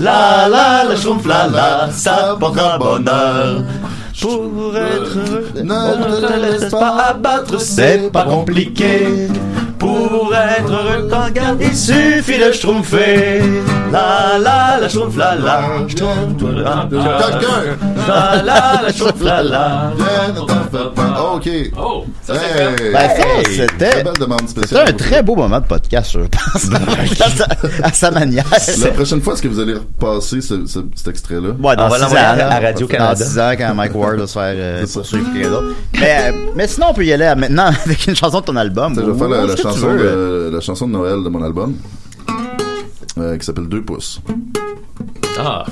La, la, la schtroumpf, la, la, ça portera bonheur. Pour être heureux, on ne te laisse pas abattre, c'est pas compliqué. Pour être heureux quand garde, il suffit de schtroumpfer. La la la schtroumpf la la. Schtroumpf, la, la la la schtroumpf la la. OK. Oh, ça fait. Ben, ça, Hey, c'était. très belle demande C'était un très beau moment de podcast, je pense. à, sa, à sa manière. La prochaine fois, est-ce que vous allez repasser ce- ce- cet extrait-là? Ouais, dans On va 6 ans, l'envoyer à- Radio-Canada. Dans 6 ans, quand Mike Ward va se faire euh, poursuivre quelqu'un d'autre. Mais, euh, mais sinon, on peut y aller à maintenant avec une chanson de ton album. Je vais faire la, tu chanson veux. de, la chanson de Noël de mon album euh, qui s'appelle Deux pouces. Ah.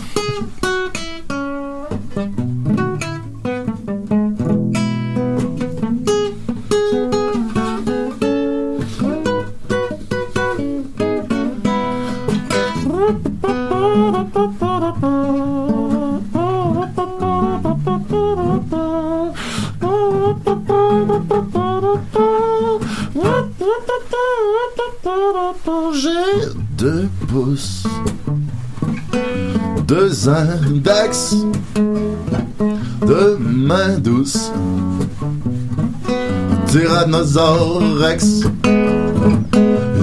J'ai deux pouces, deux index, deux mains douces, Tyrannosaure Rex,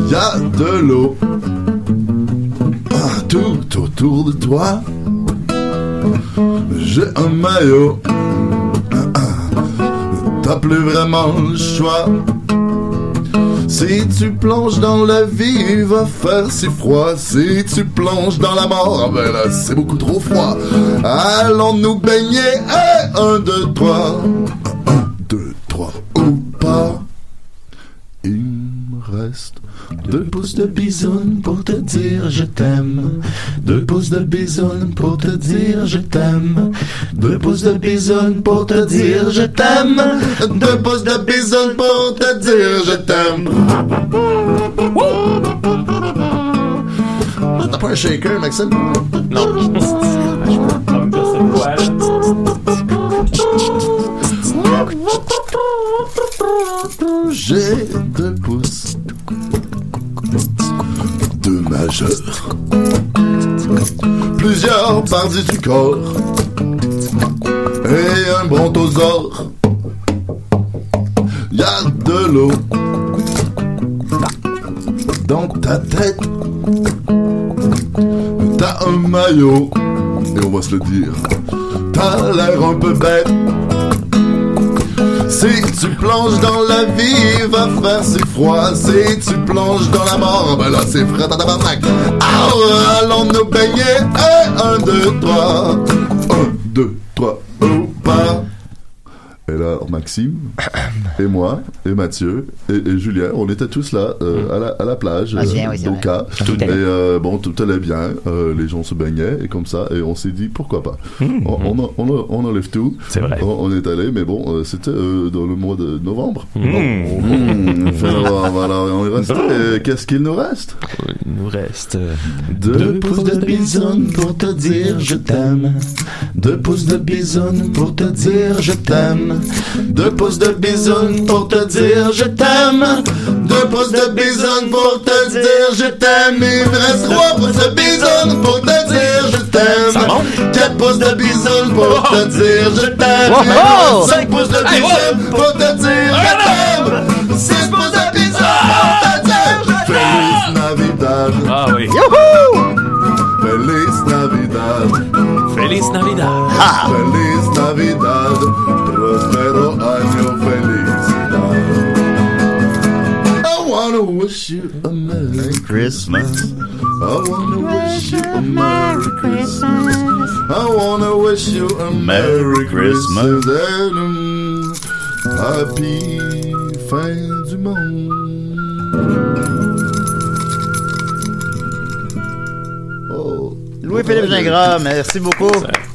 y a de l'eau. Tout autour de toi. J'ai un maillot, t'as plus vraiment le choix. Si tu plonges dans la vie, il va faire si froid. Si tu plonges dans la mort, ah ben là, c'est beaucoup trop froid. Allons nous baigner. Un, deux, trois. Un, deux, trois. Ou pas. Il me reste deux pouces de bisoune pour dire je t'aime. Deux pouces de bisoune pour te dire je t'aime. Deux pouces de bisoune pour te dire je t'aime. Deux pouces de bisoune pour te dire je t'aime. T'as pas un shaker, Maxime? Non. J'ai deux pouces, plusieurs parties du corps et un brontosaure. Y a de l'eau dans ta tête. T'as un maillot, et on va se le dire, t'as l'air un peu bête. Si tu plonges dans la vie, va faire si froid. Si tu plonges dans la mort, ben là c'est frais à tabarnak. Allons nous baigner. Eh, un, deux, trois. Un, deux, trois. Et là, Maxime, et moi, et Mathieu, et, et Julien, on était tous là, euh, à, la, à la plage, Ah, bien, oui, vrai. Tout Et allait. euh, bon, tout allait bien, euh, les gens se baignaient, et comme ça, et on s'est dit, pourquoi pas. On, on, enlève tout. C'est vrai. On, on est allé, mais bon, euh, c'était euh, dans le mois de novembre. Mmh. Alors, voilà, on est resté. Et Qu'est-ce qu'il nous reste? Il nous reste euh, Deux pouces de bison pour te dire je t'aime. Deux pouces de bison pour te dire je t'aime. Deux pouces de bison pour te dire je t'aime. Deux pouces de bison pour te dire je t'aime. Il me reste trois pouces de bison pour te dire je t'aime. Quatre pouces de bison pour te dire je t'aime. Cinq pouces de bison pour te dire je t'aime. Six pouces de bison pour te dire je t'aime. Feliz Navidad. Ah oui. Feliz Navidad. Feliz Navidad. Feliz Navidad. Año felicidad. I wanna wish you a Merry Christmas. I wanna wish you a Merry Christmas. I wanna wish you a Merry Christmas. And um, happy fin du monde. Oh. Louis-Philippe Gingras, merci beaucoup.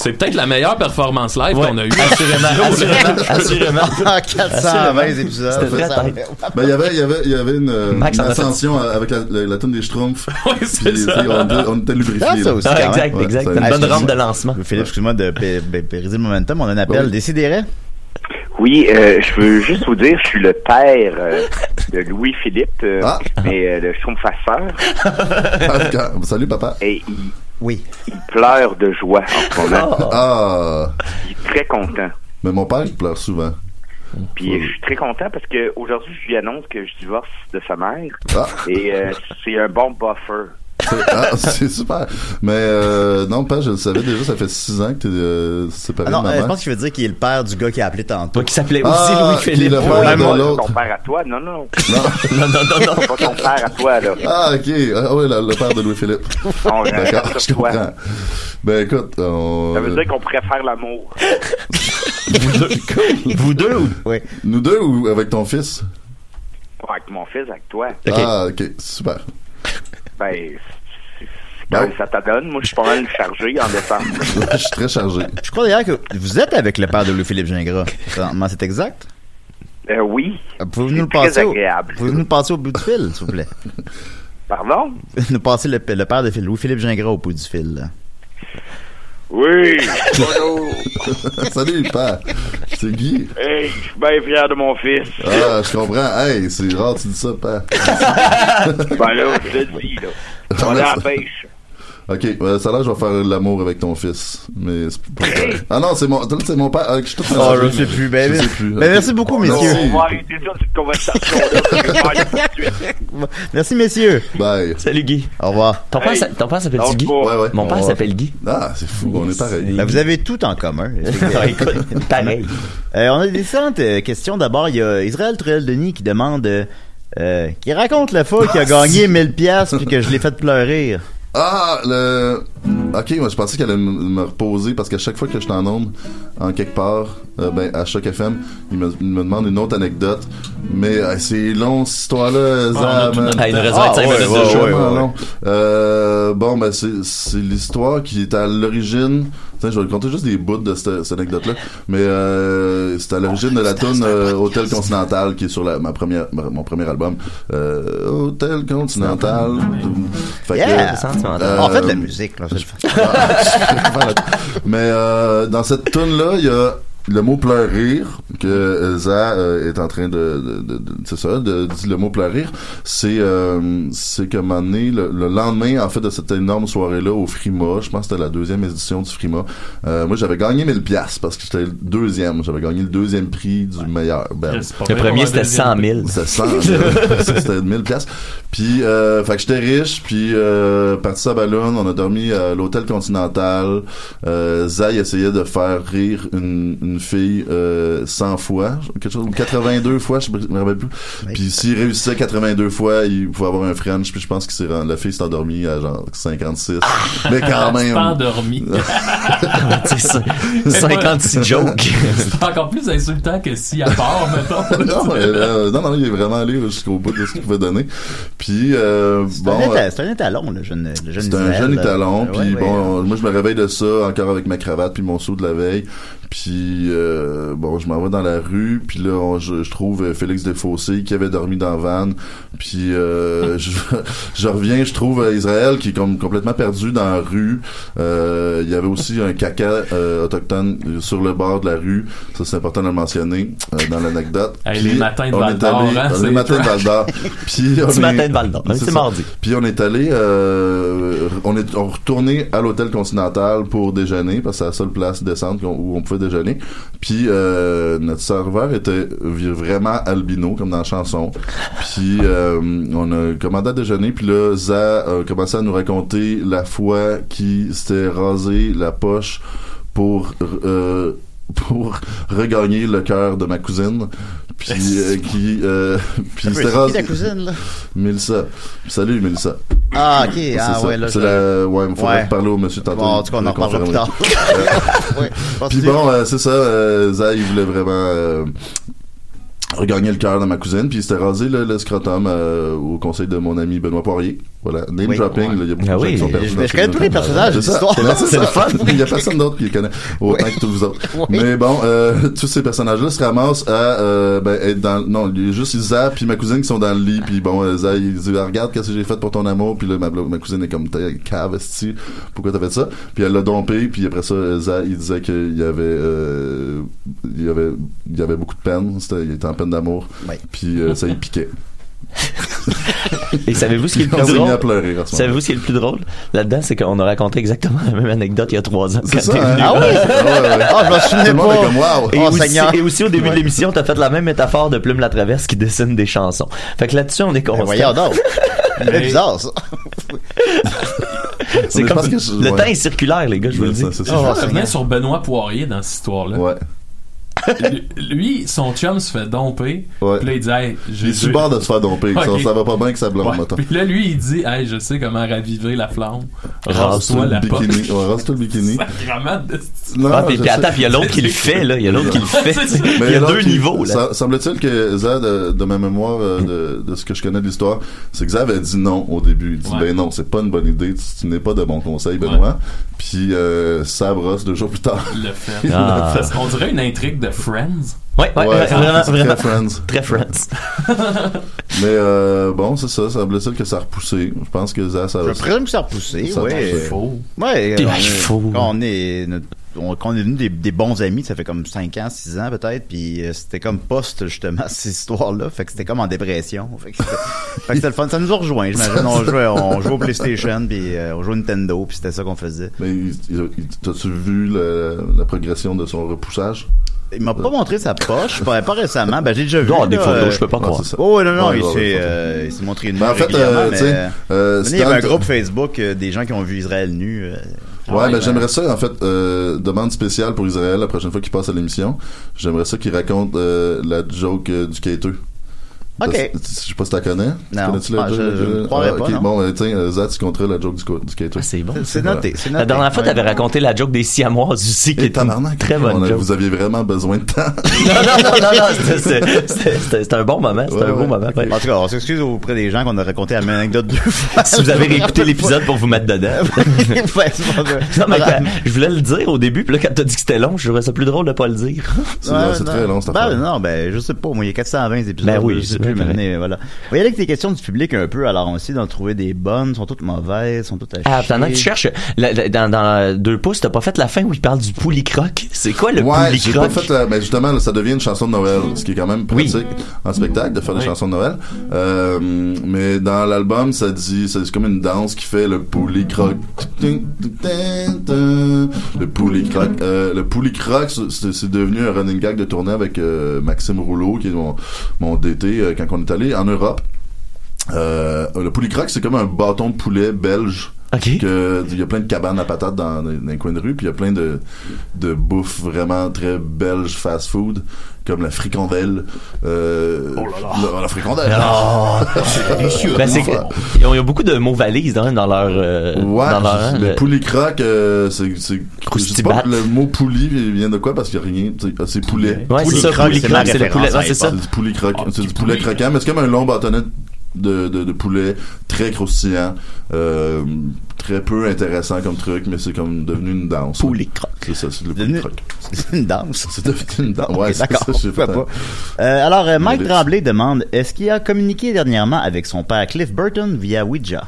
C'est peut-être la meilleure performance live qu'on a eue. assurément, assurément, assurément. Ah, 420 épisodes. C'était tight. Ben, il y avait, il y avait, il y avait une, euh, Max une en a fait. ascension avec la, la, la tonne des Schtroumpfs. Oui, c'est ça. On, était- on était lubrifiés. Ah, ça aussi, Ah, quand exact, même. exact. Une Ah, bonne rampe de lancement. Philippe, excuse-moi de pé- pé- périser le momentum. On a un appel. Oui. Décidérez. Oui, euh, je veux juste vous dire, je suis le père euh, de Louis-Philippe, euh, Ah. mais euh, le Schtroumpfasseur, Ah, quand- Salut, papa. et il, Oui. il pleure de joie en ce moment. Ah. Il est très content. Mais mon père, il pleure souvent. Puis je suis très content parce que aujourd'hui je lui annonce que je divorce de sa mère. Ah. Et euh, c'est un bon buffer. Ah, c'est super. Mais euh, non, pas, je le savais déjà, ça fait six ans que t'es euh, séparé Ah non, de euh, je pense qu'il veut dire qu'il est le père du gars qui a appelé tantôt. qui s'appelait Ah, qui est le père Ouais, de l'autre. ton père à toi, non, non. Non, non, non, non. Pas ton père à toi, là. Ah, ok. Ah, oui, le, le père de Louis-Philippe. On D'accord, je toi. Ben écoute, on... Ça veut dire qu'on pourrait faire l'amour. Vous deux ou... Oui. Nous deux ou avec ton fils? Avec mon fils, avec toi. Ah, ok, super. Ben, c'est comme ça t'adonne. Moi, je suis pas mal chargé en décembre. je suis très chargé. Je crois d'ailleurs que vous êtes avec le père de Louis-Philippe Gingras. C'est exact? Euh, oui. Euh, Pouvez-vous nous le passer au, agréable. pouvez-vous nous le passer au bout du fil, s'il vous plaît? Pardon? nous passer le, le père de Phil- Louis-Philippe Gingras au bout du fil. là. Oui. Bonjour. Salut, père. C'est Guy. Hey, je suis bien fier de mon fils. Ah, je comprends. Hey, c'est rare que tu dis ça, père. Ben là, je te le dis, là. On est à la pêche. Ok, euh, ça là, je vais faire l'amour avec ton fils. Mais c'est pas vrai. Ah non, c'est mon, c'est mon père. Ah, je suis tout Oh, je sais plus. Ben, Je sais plus. ben, merci beaucoup, messieurs. On va arrêter ça, cette. Merci, messieurs. Bye. Salut Guy. Au revoir. Ton père, Hey. ton père s'appelle Guy? pas. Ouais, ouais. Mon père s'appelle Guy. Ah, c'est fou, on est pareil. Ben, vous avez tout en commun. Écoute, pareil. Euh, on a des différentes euh, questions. D'abord, il y a Israël Truel-Denis qui demande... euh, euh, qui raconte la fois qu'il a gagné 1000 pièces puis que je l'ai fait pleurer. Ah, le. Ok, moi je pensais qu'elle allait me reposer parce qu'à chaque fois que je t'en en quelque part, euh, ben, à chaque FM, il me, il me demande une autre anecdote. Mais euh, c'est long cette histoire-là, Zah, man. Ah, il nous reste Ah, 25 ouais, minutes de ouais, jeu. ouais, ouais, long. Euh, bon, ben c'est l'histoire qui est à l'origine. Tiens, je vais compter juste des bouts de cette, cette anecdote-là. Mais euh, c'est à l'origine de la tune euh, Hôtel Continental qui est sur la, ma première, ma- mon premier album. Euh, Hôtel Continental. Fait que, Yeah! euh, en fait, la musique, là, mais euh, dans cette tune là, il y a le mot pleur rire que Za euh, est en train de, de, de- de- c'est ça de dire le mot pleur rire c'est euh, c'est que un moment donné, le, le lendemain en fait de cette énorme soirée là au Frima je pense que c'était la deuxième édition du Frima euh, moi j'avais gagné 1000 pièces parce que j'étais le deuxième j'avais gagné le deuxième prix du meilleur pas Le premier, c'était 100 deuxième. 000. C'était 100, euh, ça, c'était 1000 pièces. Puis, euh, fait que j'étais riche, puis euh, parti à Ballon, on a dormi à l'hôtel Continental. Euh, Zay essayait de faire rire une, une fille euh, 100 fois, quelque chose, ou 82 fois, je me rappelle plus. Puis s'il réussissait 82 fois, il pouvait avoir un French, puis je pense que c'est la fille s'est endormie à genre 56. Mais quand même. pas endormi. C'est ça. 56 jokes. C'est encore plus insultant que si à part, mettons. non, euh, non, non, il est vraiment allé jusqu'au bout de ce qu'il pouvait donner. Puis, euh, C'est bon... un, euh, c'est un étalon, le jeune, le jeune C'est un jeune étalon, puis ouais, bon, moi je me réveille de ça encore avec ma cravate puis mon seau de la veille, puis euh, bon, je m'en vais dans la rue, puis là on- je, je trouve euh, Félix Desfossés qui avait dormi dans la van, puis euh, je, je reviens, je trouve Israël qui est comme complètement perdu dans la rue. Euh, il y avait aussi un caca euh, autochtone sur le bord de la rue, ça c'est important de le mentionner euh, dans l'anecdote. Hey, les matins de on Val d'Or, hein, les matins de. Val d'Or. Puis on est- matin de Val d'Or, c'est mardi. Puis on est allé, on est on retourné à l'hôtel Continental pour déjeuner parce que c'est la seule place décente où on pouvait déjeuner. Puis euh, notre serveur était vraiment albino comme dans la chanson. Puis euh, on a commandé à déjeuner. Puis là, Za a commencé à nous raconter la fois qui s'était rasé la poche pour euh, pour regagner le cœur de ma cousine puis euh, qui euh, puis c'était c'est ta cousine, là? Mélissa salut Mélissa Ah, ok. Ah, ouais, là. C'est la... Ouais, il faudrait Ouais. parler au monsieur tantôt. Bon, en tout cas, on en reparlera plus tard. Ouais, Puis bon, euh, c'est ça, euh, Zay, il voulait vraiment euh, regagner le cœur de ma cousine, puis il s'était rasé le, le scrotum euh, au conseil de mon ami Benoît Poirier. Voilà, name Oui. dropping, là, il y a beaucoup Ah de gens oui, qui sont je- perdus je- connais tous les personnages C'est de ça. l'histoire. C'est le fun, il y a personne d'autre qui les connaît, autant que tous vous autres. Mais bon, euh, tous ces personnages-là se ramassent à euh, ben, être dans... Non, il y a juste Isa puis ma cousine qui sont dans le lit, puis bon, euh, Zay, il dit « Regarde qu'est-ce que j'ai fait pour ton amour », puis là, ma, ma cousine est comme « T'es cave, pourquoi t'as fait ça? » Puis elle l'a dompé, puis après ça, Zay, il disait qu'il y avait... Euh, il y avait il y avait beaucoup de peine, c'était, il était en peine d'amour, puis euh, ça y piquait. Et savez-vous ce qui est le plus drôle? Savez-vous ce qui est le plus drôle? Là-dedans, c'est qu'on a raconté exactement la même anecdote il y a trois ans. C'est quand ça, t'es hein? venu. Ah oui? Ah ouais, ouais. Ah, je m'en souvenais Tout le monde pas. est comme, wow. Et, Oh, aussi, et aussi, au début Ouais. de l'émission, t'as fait la même métaphore de Plume la Traverse qui dessine des chansons. Fait que là-dessus, on est constant. Voyons donc. C'est bizarre, ça. C'est comme, que je- le ouais. temps est circulaire, les gars, je vous le dis. Ça, ça. veux Oh, revenir Seigneur. sur Benoît Poirier dans cette histoire-là. Ouais. Lui, son chum se fait domper. Ouais. Puis là, il dit, hey, Il j'ai est bord de se faire domper. Ça, ça va pas bien que ça blonde, Ouais. Puis là, lui, il dit, hey, je sais comment raviver la flamme. Rase-toi Rase-toi le la bikini. Ouais, rase-toi le bikini. Sacrement de Non, Ah, puis, je attends, puis il y a l'autre qui le fait, là. Il y a l'autre qui le fait. Il y a deux niveaux, là. ça- Semble-t-il que Zad, euh, de ma mémoire, euh, de, de ce que je connais de l'histoire, c'est que Zad avait dit non au début. Il dit, Ouais. ben non, c'est pas une bonne idée, tu, tu n'es pas de bon conseil, Benoît. Puis, euh, ça brosse deux jours plus tard. le fait. Ah. Qu'on dirait une intrigue de Friends? Ouais, ouais, Ouais, c'est- vraiment, c'est vraiment. très Friends. Très Friends. Mais euh, bon, c'est ça, semble-t-il que ça a repoussé. Je pense que Zad, ça Je présume que ça a repoussé, Ça ouais. repoussé. Faux. Ouais, on est- il faut. quand on est, notre- on- quand on est devenus des, des bons amis, ça fait comme 5 ans, 6 ans peut-être, puis euh, c'était comme post justement ces histoires-là, fait que c'était comme en dépression. Fait que c'était le fun, ça nous a rejoint, j'imagine. On jouait, on jouait au PlayStation, puis euh, on jouait au Nintendo, puis c'était ça qu'on faisait. Mais t'as-tu vu le- la progression de son repoussage? Il m'a pas montré sa poche, pas, pas récemment, ben j'ai déjà vu. Non, des là, photos, euh, je peux pas croire. Oh non, non, Ouais, il ouais, s'est ouais, euh, il s'est montré nu Ben, en fait, euh, mais, tu sais, euh, euh, il y avait un groupe Facebook euh, des gens qui ont vu Israël nu. euh, Ouais, ben ben, j'aimerais ça en fait euh, demande spéciale pour Israël la prochaine fois qu'il passe à l'émission. J'aimerais ça qu'il raconte euh, la joke euh, du quêteux. Ok. Je sais pas si t'as connais. Tu Non. connais-tu la Ah, joke? je- je ne croirais Ah, pas, non. Bon, euh, tiens, euh, Zad, tu compteras la joke du, du. Ah, c'est bon. C'est noté, c'est noté. La dernière fois, t'avais raconté la joke des siamoises aussi, qui Et est une très on bonne joke. Vous aviez vraiment besoin de temps. Non, non, non, non, non, c'était- un bon moment, c'était Ouais, un beau ouais. moment. En tout cas, on s'excuse auprès des gens qu'on a raconté la même anecdote deux fois. Si vous avez réécouté l'épisode pour vous mettre dedans. Non, mais je voulais le dire au début, puis là, quand t'as dit que c'était long, je trouvais ça plus drôle de pas le dire. C'est très long, cette Ben, affaire. non, ben, je sais pas. Moi, il y a 420 épisodes. Ben oui, je sais c'est plus maintenant, voilà. Y aller avec des questions du public un peu. Alors, on essaie d'en trouver des bonnes. sont toutes mauvaises, sont toutes à Ah, chier. pendant que tu cherches, la- la- dans, dans deux pouces, t'as pas fait la fin où il parle du poulicroc? C'est quoi le Ouais, j'ai pas fait la, mais justement, là, ça devient une chanson de Noël, ce qui est quand même pratique en spectacle de faire des chansons de Noël. Euh, mais dans l'album, ça dit, c'est comme une danse qui fait le poulicroc. Le poulicroc. Euh, le poulicroc, c'est c'est devenu un running gag de tournée avec euh, Maxime Rouleau, qui est mon, mon DT euh, quand on est allé en Europe. Euh, le poulicroc, c'est comme un bâton de poulet belge. Que, il y a plein de cabanes à patates dans, dans les coins de rue, puis il y a plein de, de bouffe vraiment très belge fast food, comme la fricandelle. Euh, oh là là! La, la fricandelle! Ah. c'est délicieux! Ben, c'est que- ils ont, ils ont beaucoup de mots valises hein, dans leur. euh, Ouais, dans leur le le- euh, c'est, c'est, je sais Croustibat. pas le mot poulie vient de quoi parce qu'il y a rien, ah, c'est poulet. Ouais, c'est ça, c'est c'est le poulet. référence Ouais, c'est ça. C'est du poulet croquant, Ah, c'est du poulet poulet. croquant, mais c'est comme un long bâtonnet de, de, de poulet très croustillant, euh, très peu intéressant comme truc, mais c'est comme devenu une danse. Poulicroc. C'est ça, c'est le Devenu- poulicroc. C'est une danse. C'est devenu une danse. Ouais, d'accord. ça, je sais pourquoi pas. pas. Euh, alors, euh, Mike. Tremblay demande est-ce qu'il a communiqué dernièrement avec son père Cliff Burton via Ouija?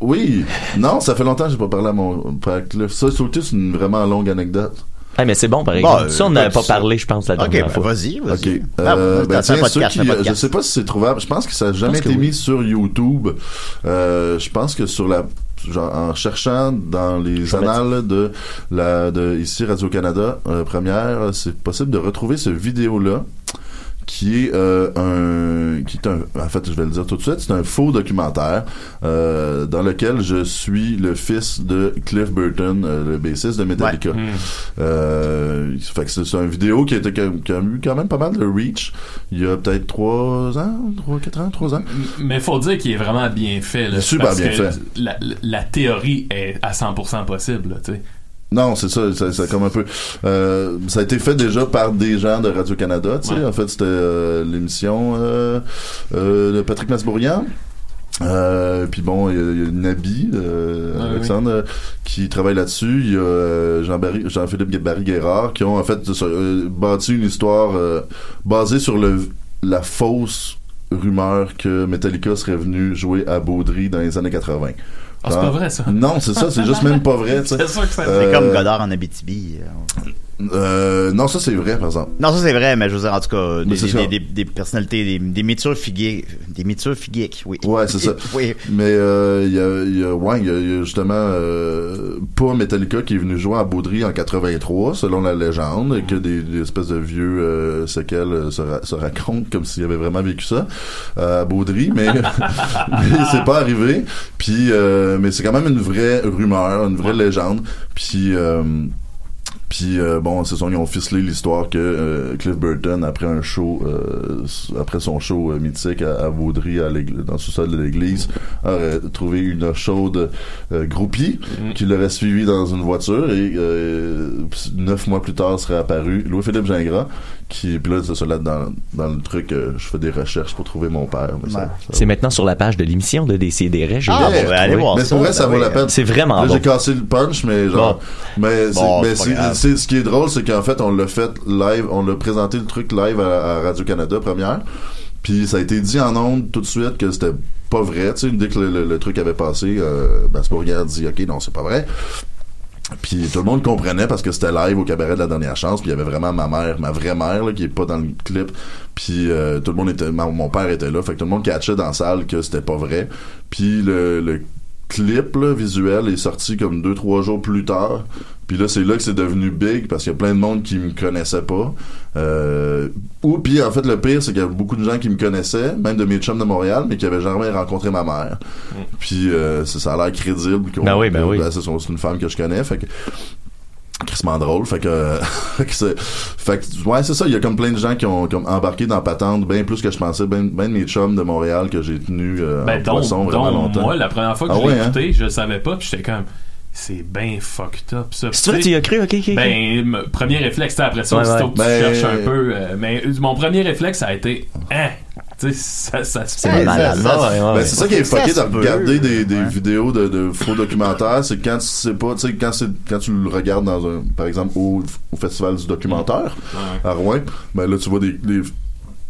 Oui, non, ça fait longtemps que j'ai pas parlé à mon père Cliff. Ça, surtout, c'est une vraiment longue anecdote. Ah, mais c'est bon, par exemple. ça, on n'avait pas ça- parlé, je pense, la dernière fois. vas-y, vas-y. Ok. Ah, Euh, ben, tiens, podcast, qui, je sais pas si c'est trouvable. Je pense que ça n'a jamais été oui. mis sur YouTube. Euh, je pense que sur la, genre, en cherchant dans les annales de la, de ici Radio Canada euh, première, c'est possible de retrouver ce vidéo là qui est euh, un qui est un en fait je vais le dire tout de suite c'est un faux documentaire euh, dans lequel je suis le fils de Cliff Burton euh, le bassiste de Metallica Hmm. euh, fait que c'est c'est une vidéo qui a, été, qui, a, qui a eu quand même pas mal de reach il y a peut-être trois ans trois quatre ans trois ans Mais faut dire qu'il est vraiment bien fait. Là, Super parce bien que fait. La, la théorie est à 100% possible. Tu sais. Non, c'est ça, ça, ça comme un peu. euh, ça a été fait déjà par des gens de Radio Canada, tu sais. Ouais. En fait, c'était euh, l'émission euh, euh, de Patrick Masbourian. Euh, puis bon, il y a, il y a Nabi, euh, Ah. Alexandre, qui travaille là-dessus. Il y a euh, Jean-Barry- Jean-Philippe Barry Guérard, qui ont en fait bâti une histoire euh, basée sur le la fausse rumeur que Metallica serait venu jouer à Baudry dans les années 80. Ah, c'est pas vrai, ça. Non, c'est ça, c'est juste même pas vrai. tu sais. C'est sûr que ça- C'est Euh, comme Godard en Abitibi. Euh, Euh, non, ça c'est vrai, par exemple. Non, ça c'est vrai, mais je veux dire, en tout cas, des, des, des, des personnalités, des, des mitures figuiques, des mitures figuiques, oui. Ouais, c'est ça. oui. Mais euh, il y a, y a, ouais, il y a, y a justement euh, pas Metallica qui est venu jouer à Baudry en 83, selon la légende, et que des, des espèces de vieux euh, séquelles euh, se, ra- se racontent comme s'il avait vraiment vécu ça euh, à Baudry, mais, mais c'est pas arrivé. Puis, euh, mais c'est quand même une vraie rumeur, une vraie légende. Puis euh, puis euh, bon, c'est ça, ils ont ficelé l'histoire que euh, Cliff Burton, après un show, euh, après son show euh, mythique à, à Vaudry, à dans le sous-sol de l'église, aurait trouvé une chaude euh, groupie qui l'aurait suivi dans une voiture et euh, neuf mois plus tard serait apparu Louis-Philippe Gingras, qui, puis là, c'est ça, là, dans, dans le truc, euh, je fais des recherches pour trouver mon père. ça- ça- C'est maintenant sur la page de l'émission de Décideret. j'ai ah, vu. bon, allez voir Mais pour vrai, ça vaut la peine. C'est vraiment Là, bon. j'ai cassé le punch, mais genre, mais, c'est- Bon, mais ce qui est drôle, c'est qu'en fait, on l'a fait live, on l'a présenté le truc live à, Radio-Canada première. Puis ça a été dit en ondes tout de suite que c'était pas vrai, tu sais, dès que le, le- truc avait passé, euh, ben, Spurrier a dit, ok, non, c'est pas vrai. Puis tout le monde comprenait parce que c'était live au cabaret de la dernière chance. Puis il y avait vraiment ma mère, ma vraie mère là, qui est pas dans le clip. Puis euh, tout le monde était, mon père était là. Fait que tout le monde catchait dans la salle que c'était pas vrai. Puis le, le clip là, visuel est sorti comme deux trois jours plus tard. Puis là c'est là que c'est devenu big parce qu'il y a plein de monde qui me connaissait pas. Euh, ou puis en fait le pire c'est qu'il y a beaucoup de gens qui me connaissaient, même de mes chums de Montréal, mais qui avaient jamais rencontré ma mère. Puis euh, ça, ça a l'air crédible. qu'on- Ben oui, ben oui. c'est c'est une femme que je connais. Fait que crissement drôle fait que, fait que c'est fait que, ouais c'est ça il y a comme plein de gens qui ont comme embarqué dans patente bien plus que je pensais ben, ben de mes chums de Montréal que j'ai tenu euh, Ben, en donc, poisson vraiment donc, longtemps moi, la première fois que Ah je l'ai ouais, hein? écouté, je le savais pas, puis j'étais comme, c'est bien fucked up, ça. C'est vrai, tu y as cru, ok, ok. Ben, premier réflexe, après ça, Ouais, aussitôt ouais. que tu Ben- cherches un peu, euh, mais euh, mon premier réflexe, ça a été, hein, tu sais, ça, ça se C'est fait. ouais, ben, c'est ça qui est fucké de regarder des, des vidéos de, de faux documentaires, c'est quand tu sais pas, tu sais, quand c'est, quand tu le regardes dans un, par exemple, au, au festival du documentaire, à Rouen, ben là, tu vois des, des,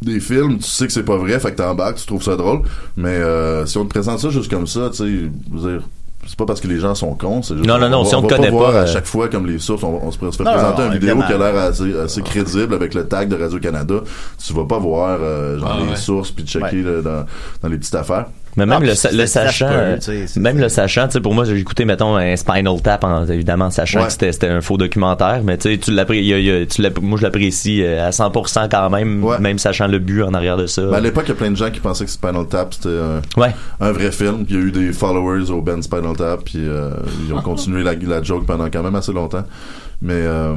des films, tu sais que c'est pas vrai, fait que t'embarques, tu trouves ça drôle, mais euh, si on te présente ça juste comme ça, tu sais, je veux dire, c'est pas parce que les gens sont cons, c'est juste Non, non, non, on, si on va te connaît voir pas, à euh, chaque fois comme les sources, on, on se, fait Non, présenter une vidéo qui a l'air assez, assez crédible avec le tag de Radio-Canada, tu vas pas voir euh, genre Ah, les ouais. sources puis checker dans les petites affaires. Mais même Ah, le, sachant, même le sachant, tu sais, pour moi, j'ai écouté, mettons, un Spinal Tap, en, évidemment, sachant Ouais. que c'était, un faux documentaire, mais tu sais, tu moi, je l'apprécie euh, à 100% quand même, Ouais. même sachant le but en arrière de ça. Ben, à l'époque, il y a plein de gens qui pensaient que Spinal Tap c'était un, Ouais. un vrai film. Il y a eu des followers au band Spinal Tap, puis euh, ils ont continué la, la joke pendant quand même assez longtemps. Mais euh,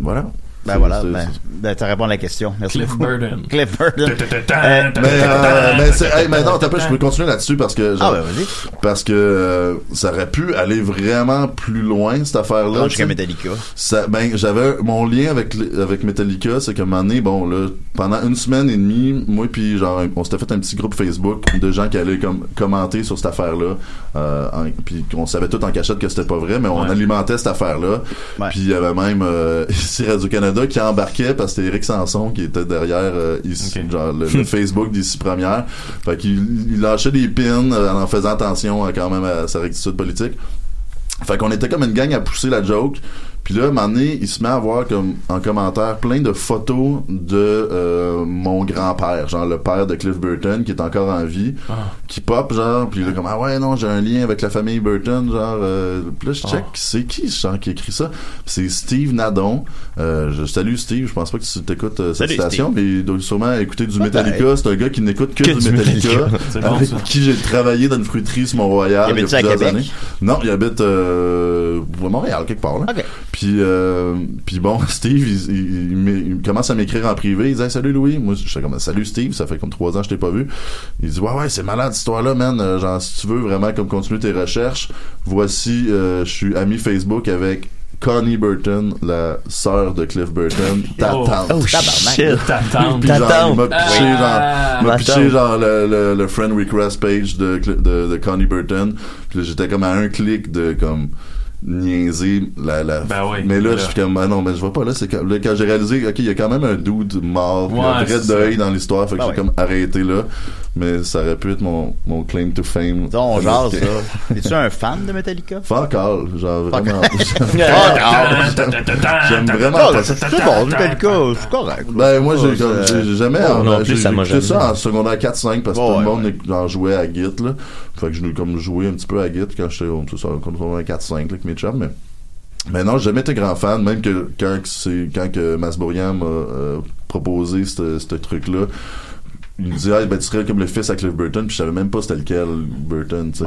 voilà. Ben voilà, ben, ben, t'as répondu à la question. Merci Cliff beaucoup. Burton. Cliff Burton. Euh, Mais, euh, mais, hey, mais non, t'as pas, je peux continuer là-dessus parce que, genre, Ah, ben, vas-y. parce que euh, ça aurait pu aller vraiment plus loin cette affaire-là. Tu jusqu'à. Metallica. Ça, ben, j'avais mon lien avec avec Metallica, c'est qu'à un moment donné, bon là, pendant une semaine et demie, moi puis genre, on s'était fait un petit groupe Facebook de gens qui allaient comme commenter sur cette affaire-là, euh, puis on savait tout en cachette que c'était pas vrai, mais on Ouais. alimentait cette affaire-là. Puis il y avait même euh, ici Radio Canada qui embarquait parce que c'était Eric Sanson qui était derrière euh, ici, genre le, le Facebook d'ici première. Fait qu'il il lâchait des pins euh, en faisant attention euh, quand même à sa rectitude politique. Fait qu'on était comme une gang à pousser la joke. Puis là, à un moment donné, il se met à voir comme en commentaire plein de photos de euh, mon grand-père, genre le père de Cliff Burton, qui est encore en vie, Ah. qui pop, genre, puis il est comme ah ouais non, j'ai un lien avec la famille Burton, genre. euh, puis là, je check, Ah. c'est qui, genre, qui écrit ça? C'est Steve Nadon. Euh, je salue Steve. Je pense pas que tu t'écoutes euh, cette Salut, station, mais il doit sûrement écouter du. Metallica. C'est un gars qui n'écoute que, Que du du Metallica, Metallica. C'est bon, avec qui j'ai travaillé dans une fruiterie sur Mont-Royal Il il y a plusieurs années. Non, il habite euh, à Montréal, quelque part. Là. Ok. Puis, euh, puis bon, Steve, il, il- il commence à m'écrire en privé. Il dit Hey, Salut Louis. Moi, je fais comme Salut Steve, ça fait comme trois ans que je t'ai pas vu. Il dit Ouais, ouais, c'est malade cette histoire-là, man. Euh, Genre, si tu veux vraiment comme continuer tes recherches, voici, euh, je suis ami Facebook avec Connie Burton, la sœur de Cliff Burton, ta Oh. tante. Oh shit! Ta tante. Puis genre, il m'a pitché, Ah. genre, m'a pitché, genre, le, le, le friend request page de, de, de Connie Burton. Puis là, j'étais comme à un clic de, comme, niaiser la, la, Ben oui, mais là, là. je suis comme, ah non, mais je vois pas, là, c'est quand, quand j'ai réalisé, ok, il y a quand même un dude mort, puis un Ouais, vrai deuil dans l'histoire, fait que Ben j'ai ouais. comme arrêté là. mais ça aurait pu être mon, mon claim to fame. On jase, ça. Es-tu un fan de Metallica? Fuck all, genre Fuck vraiment. all. Fuck all. J'aime vraiment pas c'est c'est bon, Metallica, c'est correct. Ben, moi, j'ai, j'ai j'ai jamais, non j'ai- plus, ça j'ai ça en secondaire 4-5 parce que Ouais, tout le ouais, monde en jouait à Git, là. Fait que je l'ai comme joué un petit peu à Git quand j'étais, ça, comme secondaire 4-5, là, avec mes mais. Mais non, j'ai jamais été grand fan, même que quand c'est quand que Masbourian m'a euh, proposé ce truc-là, il me disait ah, ben tu serais comme le fils à Cliff Burton, puis je savais même pas c'était lequel Burton, tu sais.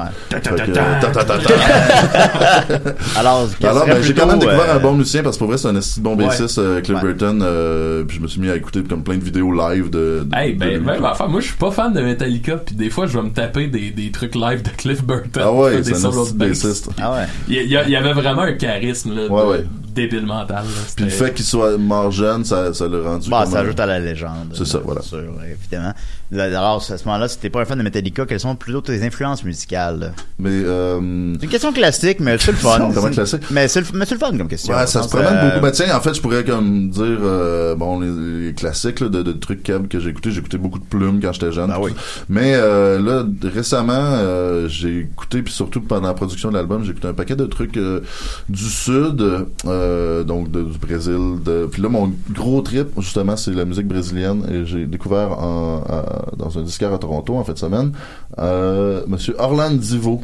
Alors, Alors, ben, j'ai quand même découvert euh, un bon musicien parce que pour vrai, c'est un esti bon bassiste, euh, Cliff. Burton. euh, puis je me suis mis à écouter comme plein de vidéos live de. Hey, ben, enfin, moi, je suis pas fan de Metallica, puis des fois, je vais me taper des, des trucs live de Cliff Burton. Ah ouais, c'est un bassiste. Ah ouais. Il y, avait vraiment un charisme, là, Ouais, ouais. Débile mental, là. Puis le fait qu'il soit mort jeune, ça, ça l'a rendu. Bah, comme ça un- ajoute à la légende. C'est ça, voilà. Sûr, évidemment. Alors, à ce moment-là, si t'es pas un fan de Metallica, quelles sont plutôt tes influences musicales? Mais, euh, C'est une question classique, mais c'est le fun. C'est classique. Mais c'est le, mais le fun comme question. Ouais, ça se promène euh, beaucoup. Ben tiens, en fait, je pourrais comme dire, euh, bon, les, les classiques là, de, de trucs cab que j'ai écouté. J'ai écouté beaucoup de plumes quand j'étais jeune. Ben oui. Mais euh, là, récemment, euh, j'ai écouté, puis surtout pendant la production de l'album, j'ai écouté un paquet de trucs euh, du sud, euh, donc de- du Brésil. De... Puis là, mon gros trip, justement, c'est la musique brésilienne. Et j'ai découvert en, à- dans un disquaire à Toronto en fin de semaine, euh, Monsieur Orlando Divo.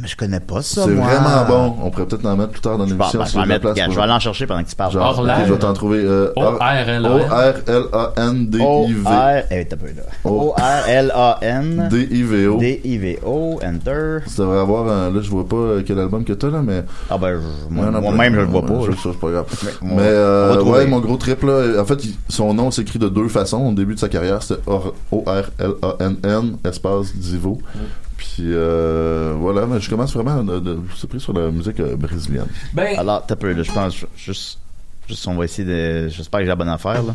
Mais je connais pas ça, C'est moi. vraiment bon. On pourrait peut-être en mettre plus tard dans l'émission. ben, je vais en j'ai de la mettre- place regarde, pour- je vais aller en chercher pendant que tu parles. Genre, je vais t'en trouver. Euh, O-R-L-A-N. O-R-L-A-N-D-I-V. O-R-L-A-N... D-I-V-O. D-I-V-O, Enter. Ça devrait avoir un, là, je vois pas euh, quel album que t'as, là, mais. Ah ben, je- moi- Ouais, non, moi-même, je le vois pas, ça, c'est pas grave. Mais, euh, ouais, mon gros trip, là, en fait, son nom s'écrit de deux façons. Au début de sa carrière, c'était Or- O-R-L-A-N-N, espace Divo. Puis, euh, voilà, mais je commence vraiment de, de, se pris sur la musique euh, brésilienne. Ben, Alors, t'as peu, là, je pense, juste... Juste, on va essayer de... J'espère que j'ai la bonne affaire, là.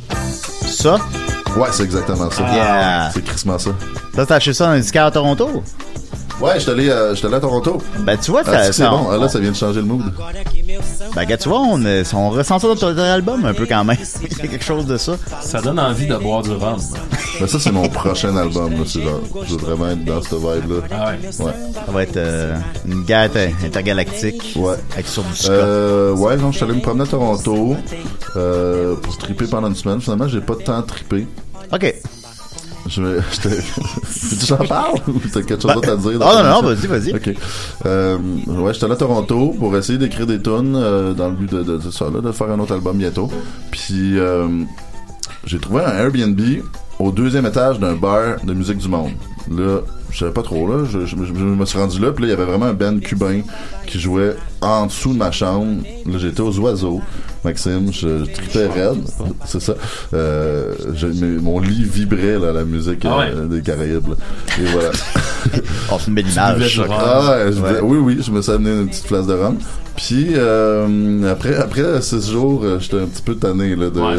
Ça? Ouais, c'est exactement ça. Yeah. C'est crissement ça. Ça, t'as acheté ça dans un disquaire à Toronto? Ouais, allé, euh, j'étais allé à Toronto. Ben, tu vois, Ah, ça... c'est ça- bon. Ah, là, ça vient de changer le mood. Ben, gars, tu vois, on, on ressent ça dans ton dernier album un peu quand même. Il y a quelque chose de ça. ça donne envie de boire du rhum. Mais ça, c'est mon prochain album, là. C'est genre, je veux vraiment être dans cette vibe-là. Ah ouais. Ouais. Ça va être euh, une guerre inter- intergalactique. Ouais. Avec sur du. Euh, ouais, non, je suis allé me promener à Toronto euh, pour triper pendant une semaine. Finalement, j'ai pas de temps à triper. OK. Je me, j'étais, tu j'en parles ou t'as quelque chose d'autre à dire? ah, non, non, vas-y, vas-y. Ok. Euh, ouais, j'étais à Toronto pour essayer d'écrire des tunes euh, dans le but de, de, de ça, là, de faire un autre album bientôt. Puis, euh, j'ai trouvé un Airbnb au deuxième étage d'un bar de musique du monde. Là, je savais pas trop, là. Je, je- je- je me suis rendu là, puis là, il y avait vraiment un band cubain qui jouait en dessous de ma chambre. Là, j'étais aux oiseaux. Maxime, je, je tripais raide. C'est ça. Euh, mais mon lit vibrait, là, la musique Ah ouais. euh, des Caraïbes, là. Et voilà. C'est une belle buvais image. du rhum. Ah ouais, je- Ouais. oui, oui, je me suis amené une petite place de rhum. Puis euh, après, après six jours, euh, j'étais un petit peu tanné là. De, Ouais,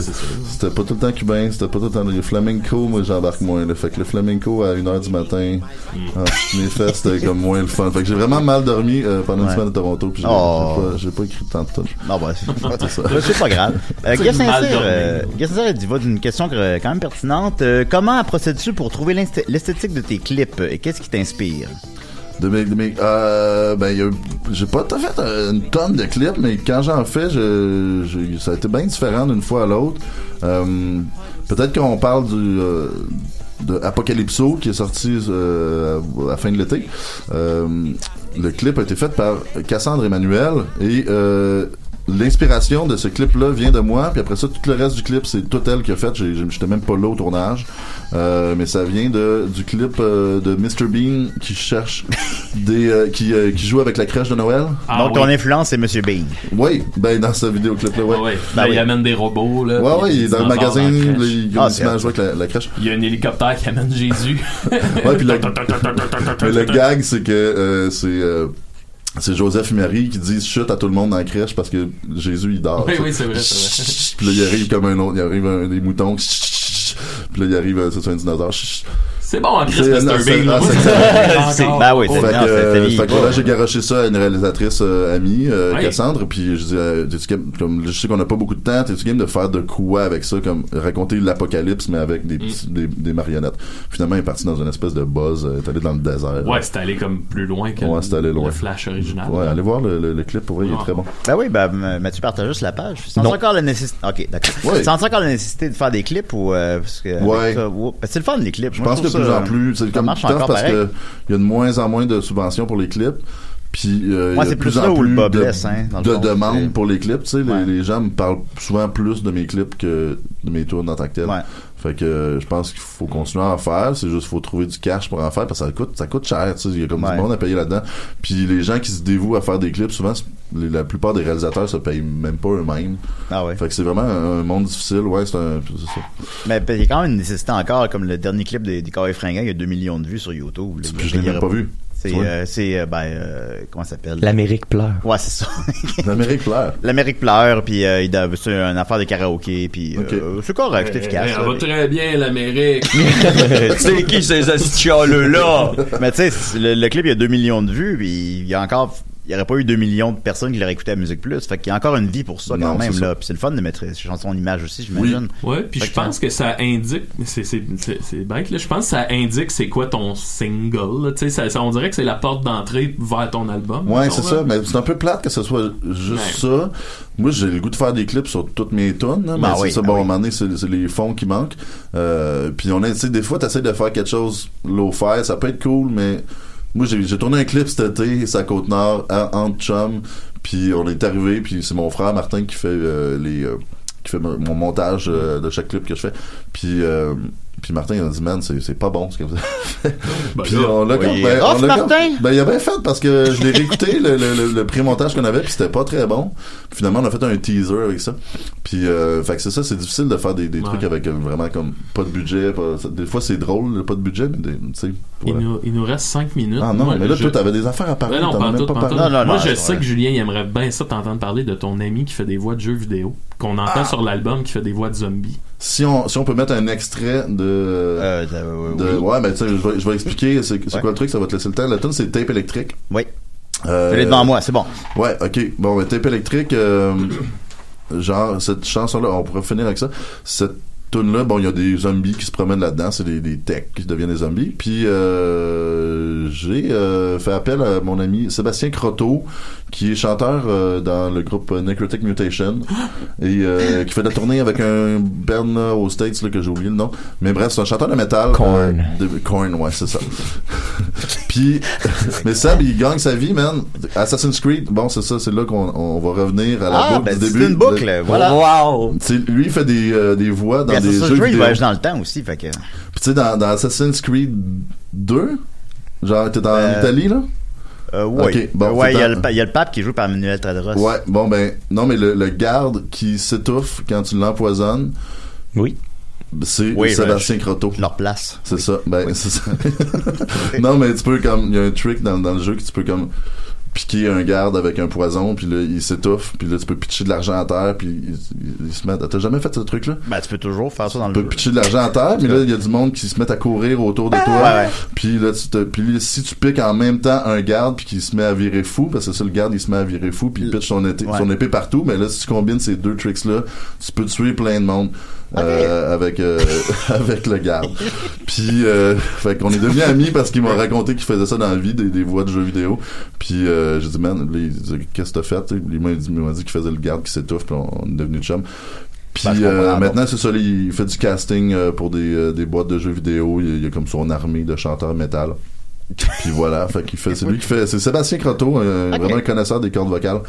c'était pas tout le temps cubain, c'était pas tout le temps le flamenco. Moi, j'embarque moins. Là, fait que le flamenco à 1h du matin, Hmm. ah, mes fesses, c'était comme moins le fun. Fait que j'ai vraiment mal dormi euh, pendant une Ouais. semaine à Toronto. Puis j'ai, Oh. j'ai pas, j'ai pas écrit tant de touches. Non, ben, C'est ça. c'est c'est pas grave. Euh, Guy Sincère, euh, va d'une question quand même pertinente. Euh, comment procèdes-tu pour trouver l'esthétique de tes clips? Et qu'est-ce qui t'inspire? Euh, ben, j'ai pas tout fait euh, une tonne de clips, mais quand j'en fais, ça a été bien différent d'une fois à l'autre. Euh, peut-être qu'on parle du, euh, de Apocalypso qui est sorti à la fin de l'été. Le clip a été fait par Cassandre Emmanuel et l'inspiration de ce clip-là vient de moi, puis après ça, tout le reste du clip, c'est tout elle qui a fait. J'étais même pas là au tournage, Euh, mais ça vient de du clip euh, de Mr Bean qui cherche des euh, qui euh, qui joue avec la crèche de Noël. Ah Donc, oui. ton influence, c'est Monsieur Bean. Oui, ben dans ce vidéoclip-là, ouais. Ouais, ouais. Ben Là, oui. il amène des robots, là. Ouais, ouais, il est dans le magasin, la là, il Ah, a une image avec la, la crèche. Il y a un hélicoptère qui amène Jésus. Ouais, puis le, mais le gag, c'est que euh, c'est euh, c'est Joseph et Marie qui disent chut à tout le monde dans la crèche parce que Jésus il dort. Oui, oui, c'est vrai, c'est vrai. Puis là il arrive comme un autre, il arrive un, des moutons. Puis là il arrive euh, c'est un dinosaure. C'est bon, en Chris, C'est- Mr. non, c'est- Bean, là. ah. Ben oui, c'est Fait que, c'est fini. fait que là, j'ai garoché ça à une réalisatrice euh, amie, euh. Cassandre, puis je dis, euh, comme, je sais qu'on n'a pas beaucoup de temps, t'es-tu game de faire de quoi avec ça, comme raconter l'apocalypse, mais avec des, petits- des, des marionnettes? Finalement, il est parti dans une espèce de buzz, euh, est allé dans le désert. Ouais, c'est allé comme plus loin que Ouais, c'est allé loin. le Flash original. Ouais, allez voir le, le, le clip, pour vrai, il est Ah. très bon. Ben oui, ben, M- Mathieu partage juste la page. Non. encore la nécessité. Ok, d'accord. Sens encore la nécessité de faire des clips ou euh, parce que Ouais. Ben, c'est le fun les clips. Je pense que de plus en plus, c'est comme marche encore parce pareil. que il y a de moins en moins de subventions pour les clips. Puis euh, il y a de plus plus en où le plus de, blesse, hein, de fond, demandes pour les clips. Tu sais, les- gens me parlent souvent plus de mes clips que de mes tours en tant que tel. Ouais. Fait que euh, je pense qu'il faut continuer à en faire. C'est juste faut trouver du cash pour en faire parce que ça coûte ça coûte cher. Tu sais, il y a comme Ouais. du monde à payer là-dedans. Puis les gens qui se dévouent à faire des clips, souvent la plupart des réalisateurs se payent même pas eux-mêmes. Ah ouais. Fait que c'est vraiment un, monde difficile. Ouais, c'est un ça. Mais il y a quand même une nécessité encore, comme le dernier clip des, des Carrés Fringants, il y a 2 millions de vues sur YouTube. là. Je l'ai même pas vu. C'est, euh, c'est, euh, ben, euh, comment ça s'appelle? L'Amérique pleure. Ouais, c'est ça. L'Amérique pleure. L'Amérique pleure, puis euh, il c'est une affaire de karaoké, puis euh, c'est correct, c'est efficace. Ça là. va très bien, l'Amérique. c'est qui ces asticholes-là? Mais tu sais, le, le clip, il y a 2 millions de vues, puis il y a encore, il y aurait pas eu 2 millions de personnes qui l'auraient écouté à Musique Plus. Fait qu'il y a encore une vie pour ça, quand Non, même, c'est là. ça. Puis c'est le fun de mettre ces chansons en image aussi, j'imagine. Ouais, puis Fait je que- pense que ça indique, c'est c'est c'est c'est bête là, je pense que ça indique c'est quoi ton single, là. tu sais, ça, ça- on dirait que c'est la porte d'entrée vers ton album. Ouais, c'est ça. Mais c'est un peu plate que ce soit juste ça. Moi, j'ai le goût de faire des clips sur toutes mes tunes. Mais Ben c'est oui, ça, ben bon, à un oui. moment donné, c'est les fonds qui manquent. Euh, puis on a, tu sais, des fois, t'essaies de faire quelque chose low-fi. Ça peut être cool, mais moi, j'ai tourné un clip cet été, c'est à Côte-Nord, à- entre chum. Puis on est arrivé, puis c'est mon frère Martin qui fait euh, les... euh, qui fait mon mon montage euh, de chaque clip que je fais. Puis... puis Martin il a dit man c'est pas bon ce que vous avez fait puis là, on l'a oui, comme- il est ben, on comme- Martin. ben il a bien fait parce que je l'ai réécouté le, le, le, le pré-montage qu'on avait puis c'était pas très bon Puis finalement on a fait un teaser avec ça puis euh, fait que c'est ça c'est difficile de faire des, des trucs avec euh, vraiment comme pas de budget pas- des fois c'est drôle pas de budget mais tu sais Il, nous, il nous reste 5 minutes. ah non Moi, mais là je- toi t'avais des affaires à parler Ben non, pas tout, pas pas parlé tout. Non, non, Moi, je ouais. sais que Julien, il aimerait bien ça t'entendre parler de ton ami qui fait des voix de jeux vidéo, qu'on entend Ah! sur l'album, qui fait des voix de zombies. Si on si on peut mettre un extrait de Euh, de- oui. ouais mais tu sais je vais, je vais expliquer c'est Ouais. quoi le truc ça va te laisser le temps la tune c'est tape électrique Oui. Euh, Je l'ai devant moi, c'est bon. Ouais, ok. Bon, ben, tape électrique, euh, genre, cette chanson-là, on pourrait finir avec ça. Cette tune là bon, il y a des zombies qui se promènent là-dedans, c'est des, des techs qui deviennent des zombies. Puis, euh, j'ai euh, fait appel à mon ami Sébastien Croteau, qui est chanteur euh, dans le groupe Necrotic Mutation, et euh, qui fait de la tournée avec un band aux States, là, que j'ai oublié le nom. Mais bref, c'est un chanteur de métal. Korn. euh, de- Korn, ouais, c'est ça. Puis, mais Seb, il gagne sa vie, man. Assassin's Creed, bon, c'est ça, c'est là qu'on on va revenir à la Ah, boucle ben, du c'est début. une boucle, de- voilà. Wow! Lui, il fait des, euh, des voix dans Puis des Assassin's jeux Creed, vidéo. voyage dans le temps aussi, fait que. Puis tu sais, dans, dans Assassin's Creed 2, genre, t'es en Euh, Italie, là? Euh, bon, Euh, ouais, c'est il y, a le pa- il y a le pape qui joué par Manuel Tadros. Ouais, bon, ben, non, mais le, le garde qui s'étouffe quand tu l'empoisonnes, Oui. C'est Oui, Sébastien Croteau. Leur place. C'est ça, ben, c'est ça. non, mais tu peux comme, il y a un trick dans, dans le jeu que tu peux comme piquer un garde avec un poison, puis là, il s'étouffe, puis là, tu peux pitcher de l'argent à terre, puis il, il- il se met... T'as jamais fait ce truc-là? Ben, tu peux toujours faire ça dans le Tu peux pitcher de l'argent à terre, mais là, il y a du monde qui se met à courir autour de toi. Ouais, ouais. Puis là, tu te, puis là, si tu piques en même temps un garde, puis qu'il se met à virer fou, parce que c'est ça, le garde, il se met à virer fou, puis il pitch son, épée- Ouais. son épée partout, mais là, si tu combines ces deux tricks-là, tu peux tuer plein de monde. euh, avec euh, avec le garde. Puis euh, fait qu'on est devenus amis parce qu'il m'a raconté qu'il faisait ça dans la vie des, des voix de jeux vidéo. Puis euh, j'ai dit man, là, il dit, qu'est-ce que t'as fait Il m'a dit, qu'il faisait le garde qui s'étouffe, puis on, on est devenus chum. Puis Ben, euh, maintenant c'est ça, il fait du casting euh, pour des, euh, des boîtes de jeux vidéo. Il, il a comme son armée de chanteurs métal. Puis voilà, fait qu'il fait, c'est lui qui fait, c'est Sébastien Croteau, vraiment un connaisseur des cordes vocales,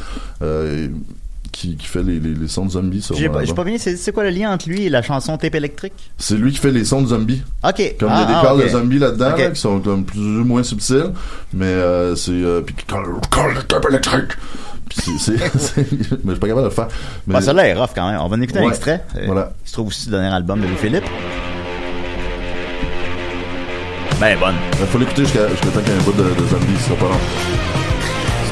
qui, qui fait les, les, les sons de zombies sur. J'ai pas, j'ai album. pas bien, c'est c'est quoi le lien entre lui et la chanson Tape électrique? C'est lui qui fait les sons de zombies. Ok. Comme Ah, il y a des ah, ok. de zombies là-dedans, là, qui sont comme plus ou moins subtils, mais euh, c'est euh, puis colle le tape électrique. Puis c'est, mais je suis pas capable de le faire. Mais Bah, celle-là est rough quand même. On va en écouter un extrait. euh, Voilà. Qui se trouve aussi le dernier album de Louis-Philippe. Ben, bonne. il faut l'écouter jusqu'à, jusqu'à temps qu'il y ait un bout de, de zombies, ce sera pas long.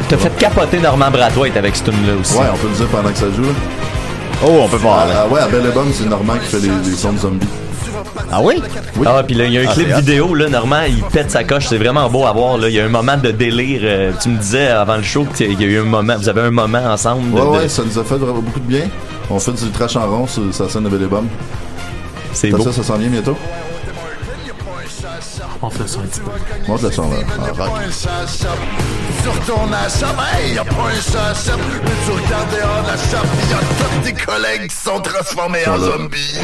T'as fait capoter Normand Brathwaite avec cette tune-là aussi. Ouais, on peut le dire pendant que ça joue. Oh, on peut voir. Ah, ah ouais, à Belle et Bonne, c'est Normand qui fait les, les sons de zombies. Ah oui? Ah, puis là, il y a un Ah, clip vidéo, là, Normand, il pète sa coche, c'est vraiment beau à voir, là. Il y a un moment de délire. euh, tu me disais avant le show qu'il y a eu un moment, vous avez un moment ensemble. de- Ouais, de- ouais, ça nous a fait vraiment beaucoup de bien. On fait du trash en rond sur sa scène de Vélébum. C'est beau. beau. Ça, ça s'en vient bientôt. On fait ça un petit peu. Monte le son, là. Ah. Tu retournes à la shop, hey, y'a pas un chat. Mais tu regardes dehors de la shop, y'a tous tes collègues qui sont transformés en zombies.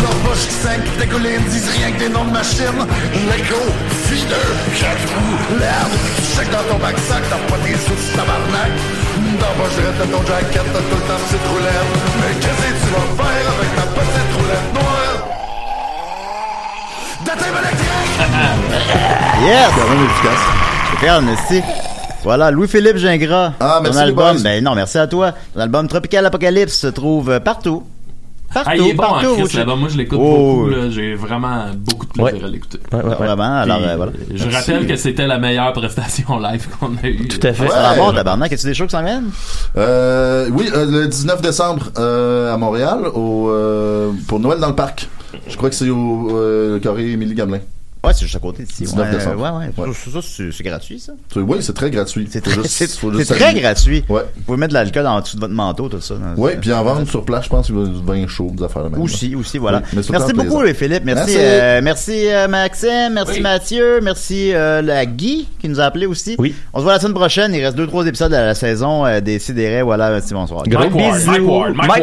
Leur bouche qui saigne, qui dégouline, disent rien que des noms de machines. Lego, feeder, quatre roues, l'herbe. Tu chèques dans ton backsack, t'as pas tes sous, tabarnak. Dans la poche de ton jacket, t'as tout le temps petite roulette. Mais qu'est-ce que tu vas faire avec ta petite roulette noire? De tape électrique! Yes! C'est quand même efficace. C'est clair, merci. Voilà, Louis-Philippe Gingras. Ah, merci, Ton album, ben non, merci à toi. Ton album Tropical Apocalypse se trouve euh, partout. Partout, Ah, il est bon, partout. hein, Chris, Je- là-bas. Moi, je l'écoute Oh, beaucoup. là. J'ai vraiment beaucoup de plaisir à l'écouter. Vraiment, alors Puis, euh, voilà. Je rappelle que c'était la meilleure prestation live qu'on a eue. Tout à fait. Ça va bon, tabarnak. As-tu des shows qui s'en viennent? Euh, oui, euh, le 19 décembre euh, à Montréal, au, euh, pour Noël dans le parc. Je crois que c'est au euh, Carré Émilie Gamelin. Ouais, c'est juste à côté d'ici. 19 Ouais, décembre. ouais, ouais. Ça, ça, c'est c'est gratuit, ça. Oui, c'est très gratuit. C'est Faut très, juste- c'est- faut juste c'est très gratuit. Ouais. Vous pouvez mettre de l'alcool en dessous de votre manteau, tout ça. Oui, puis en vendre sur place, je pense qu'il va y avoir du vin chaud, des affaires de même. Aussi, aussi, voilà. Oui, mais c'est tout merci le temps beaucoup, plaisant. Philippe. Merci, Merci. euh, merci euh, Maxime, merci Mathieu, merci euh, la Guy qui nous a appelé aussi. Oui. On se voit la semaine prochaine. Il reste deux, trois épisodes à la saison euh, des Sidérés. Voilà, merci, bonsoir. Gros Mike Ward. Mike. Ward.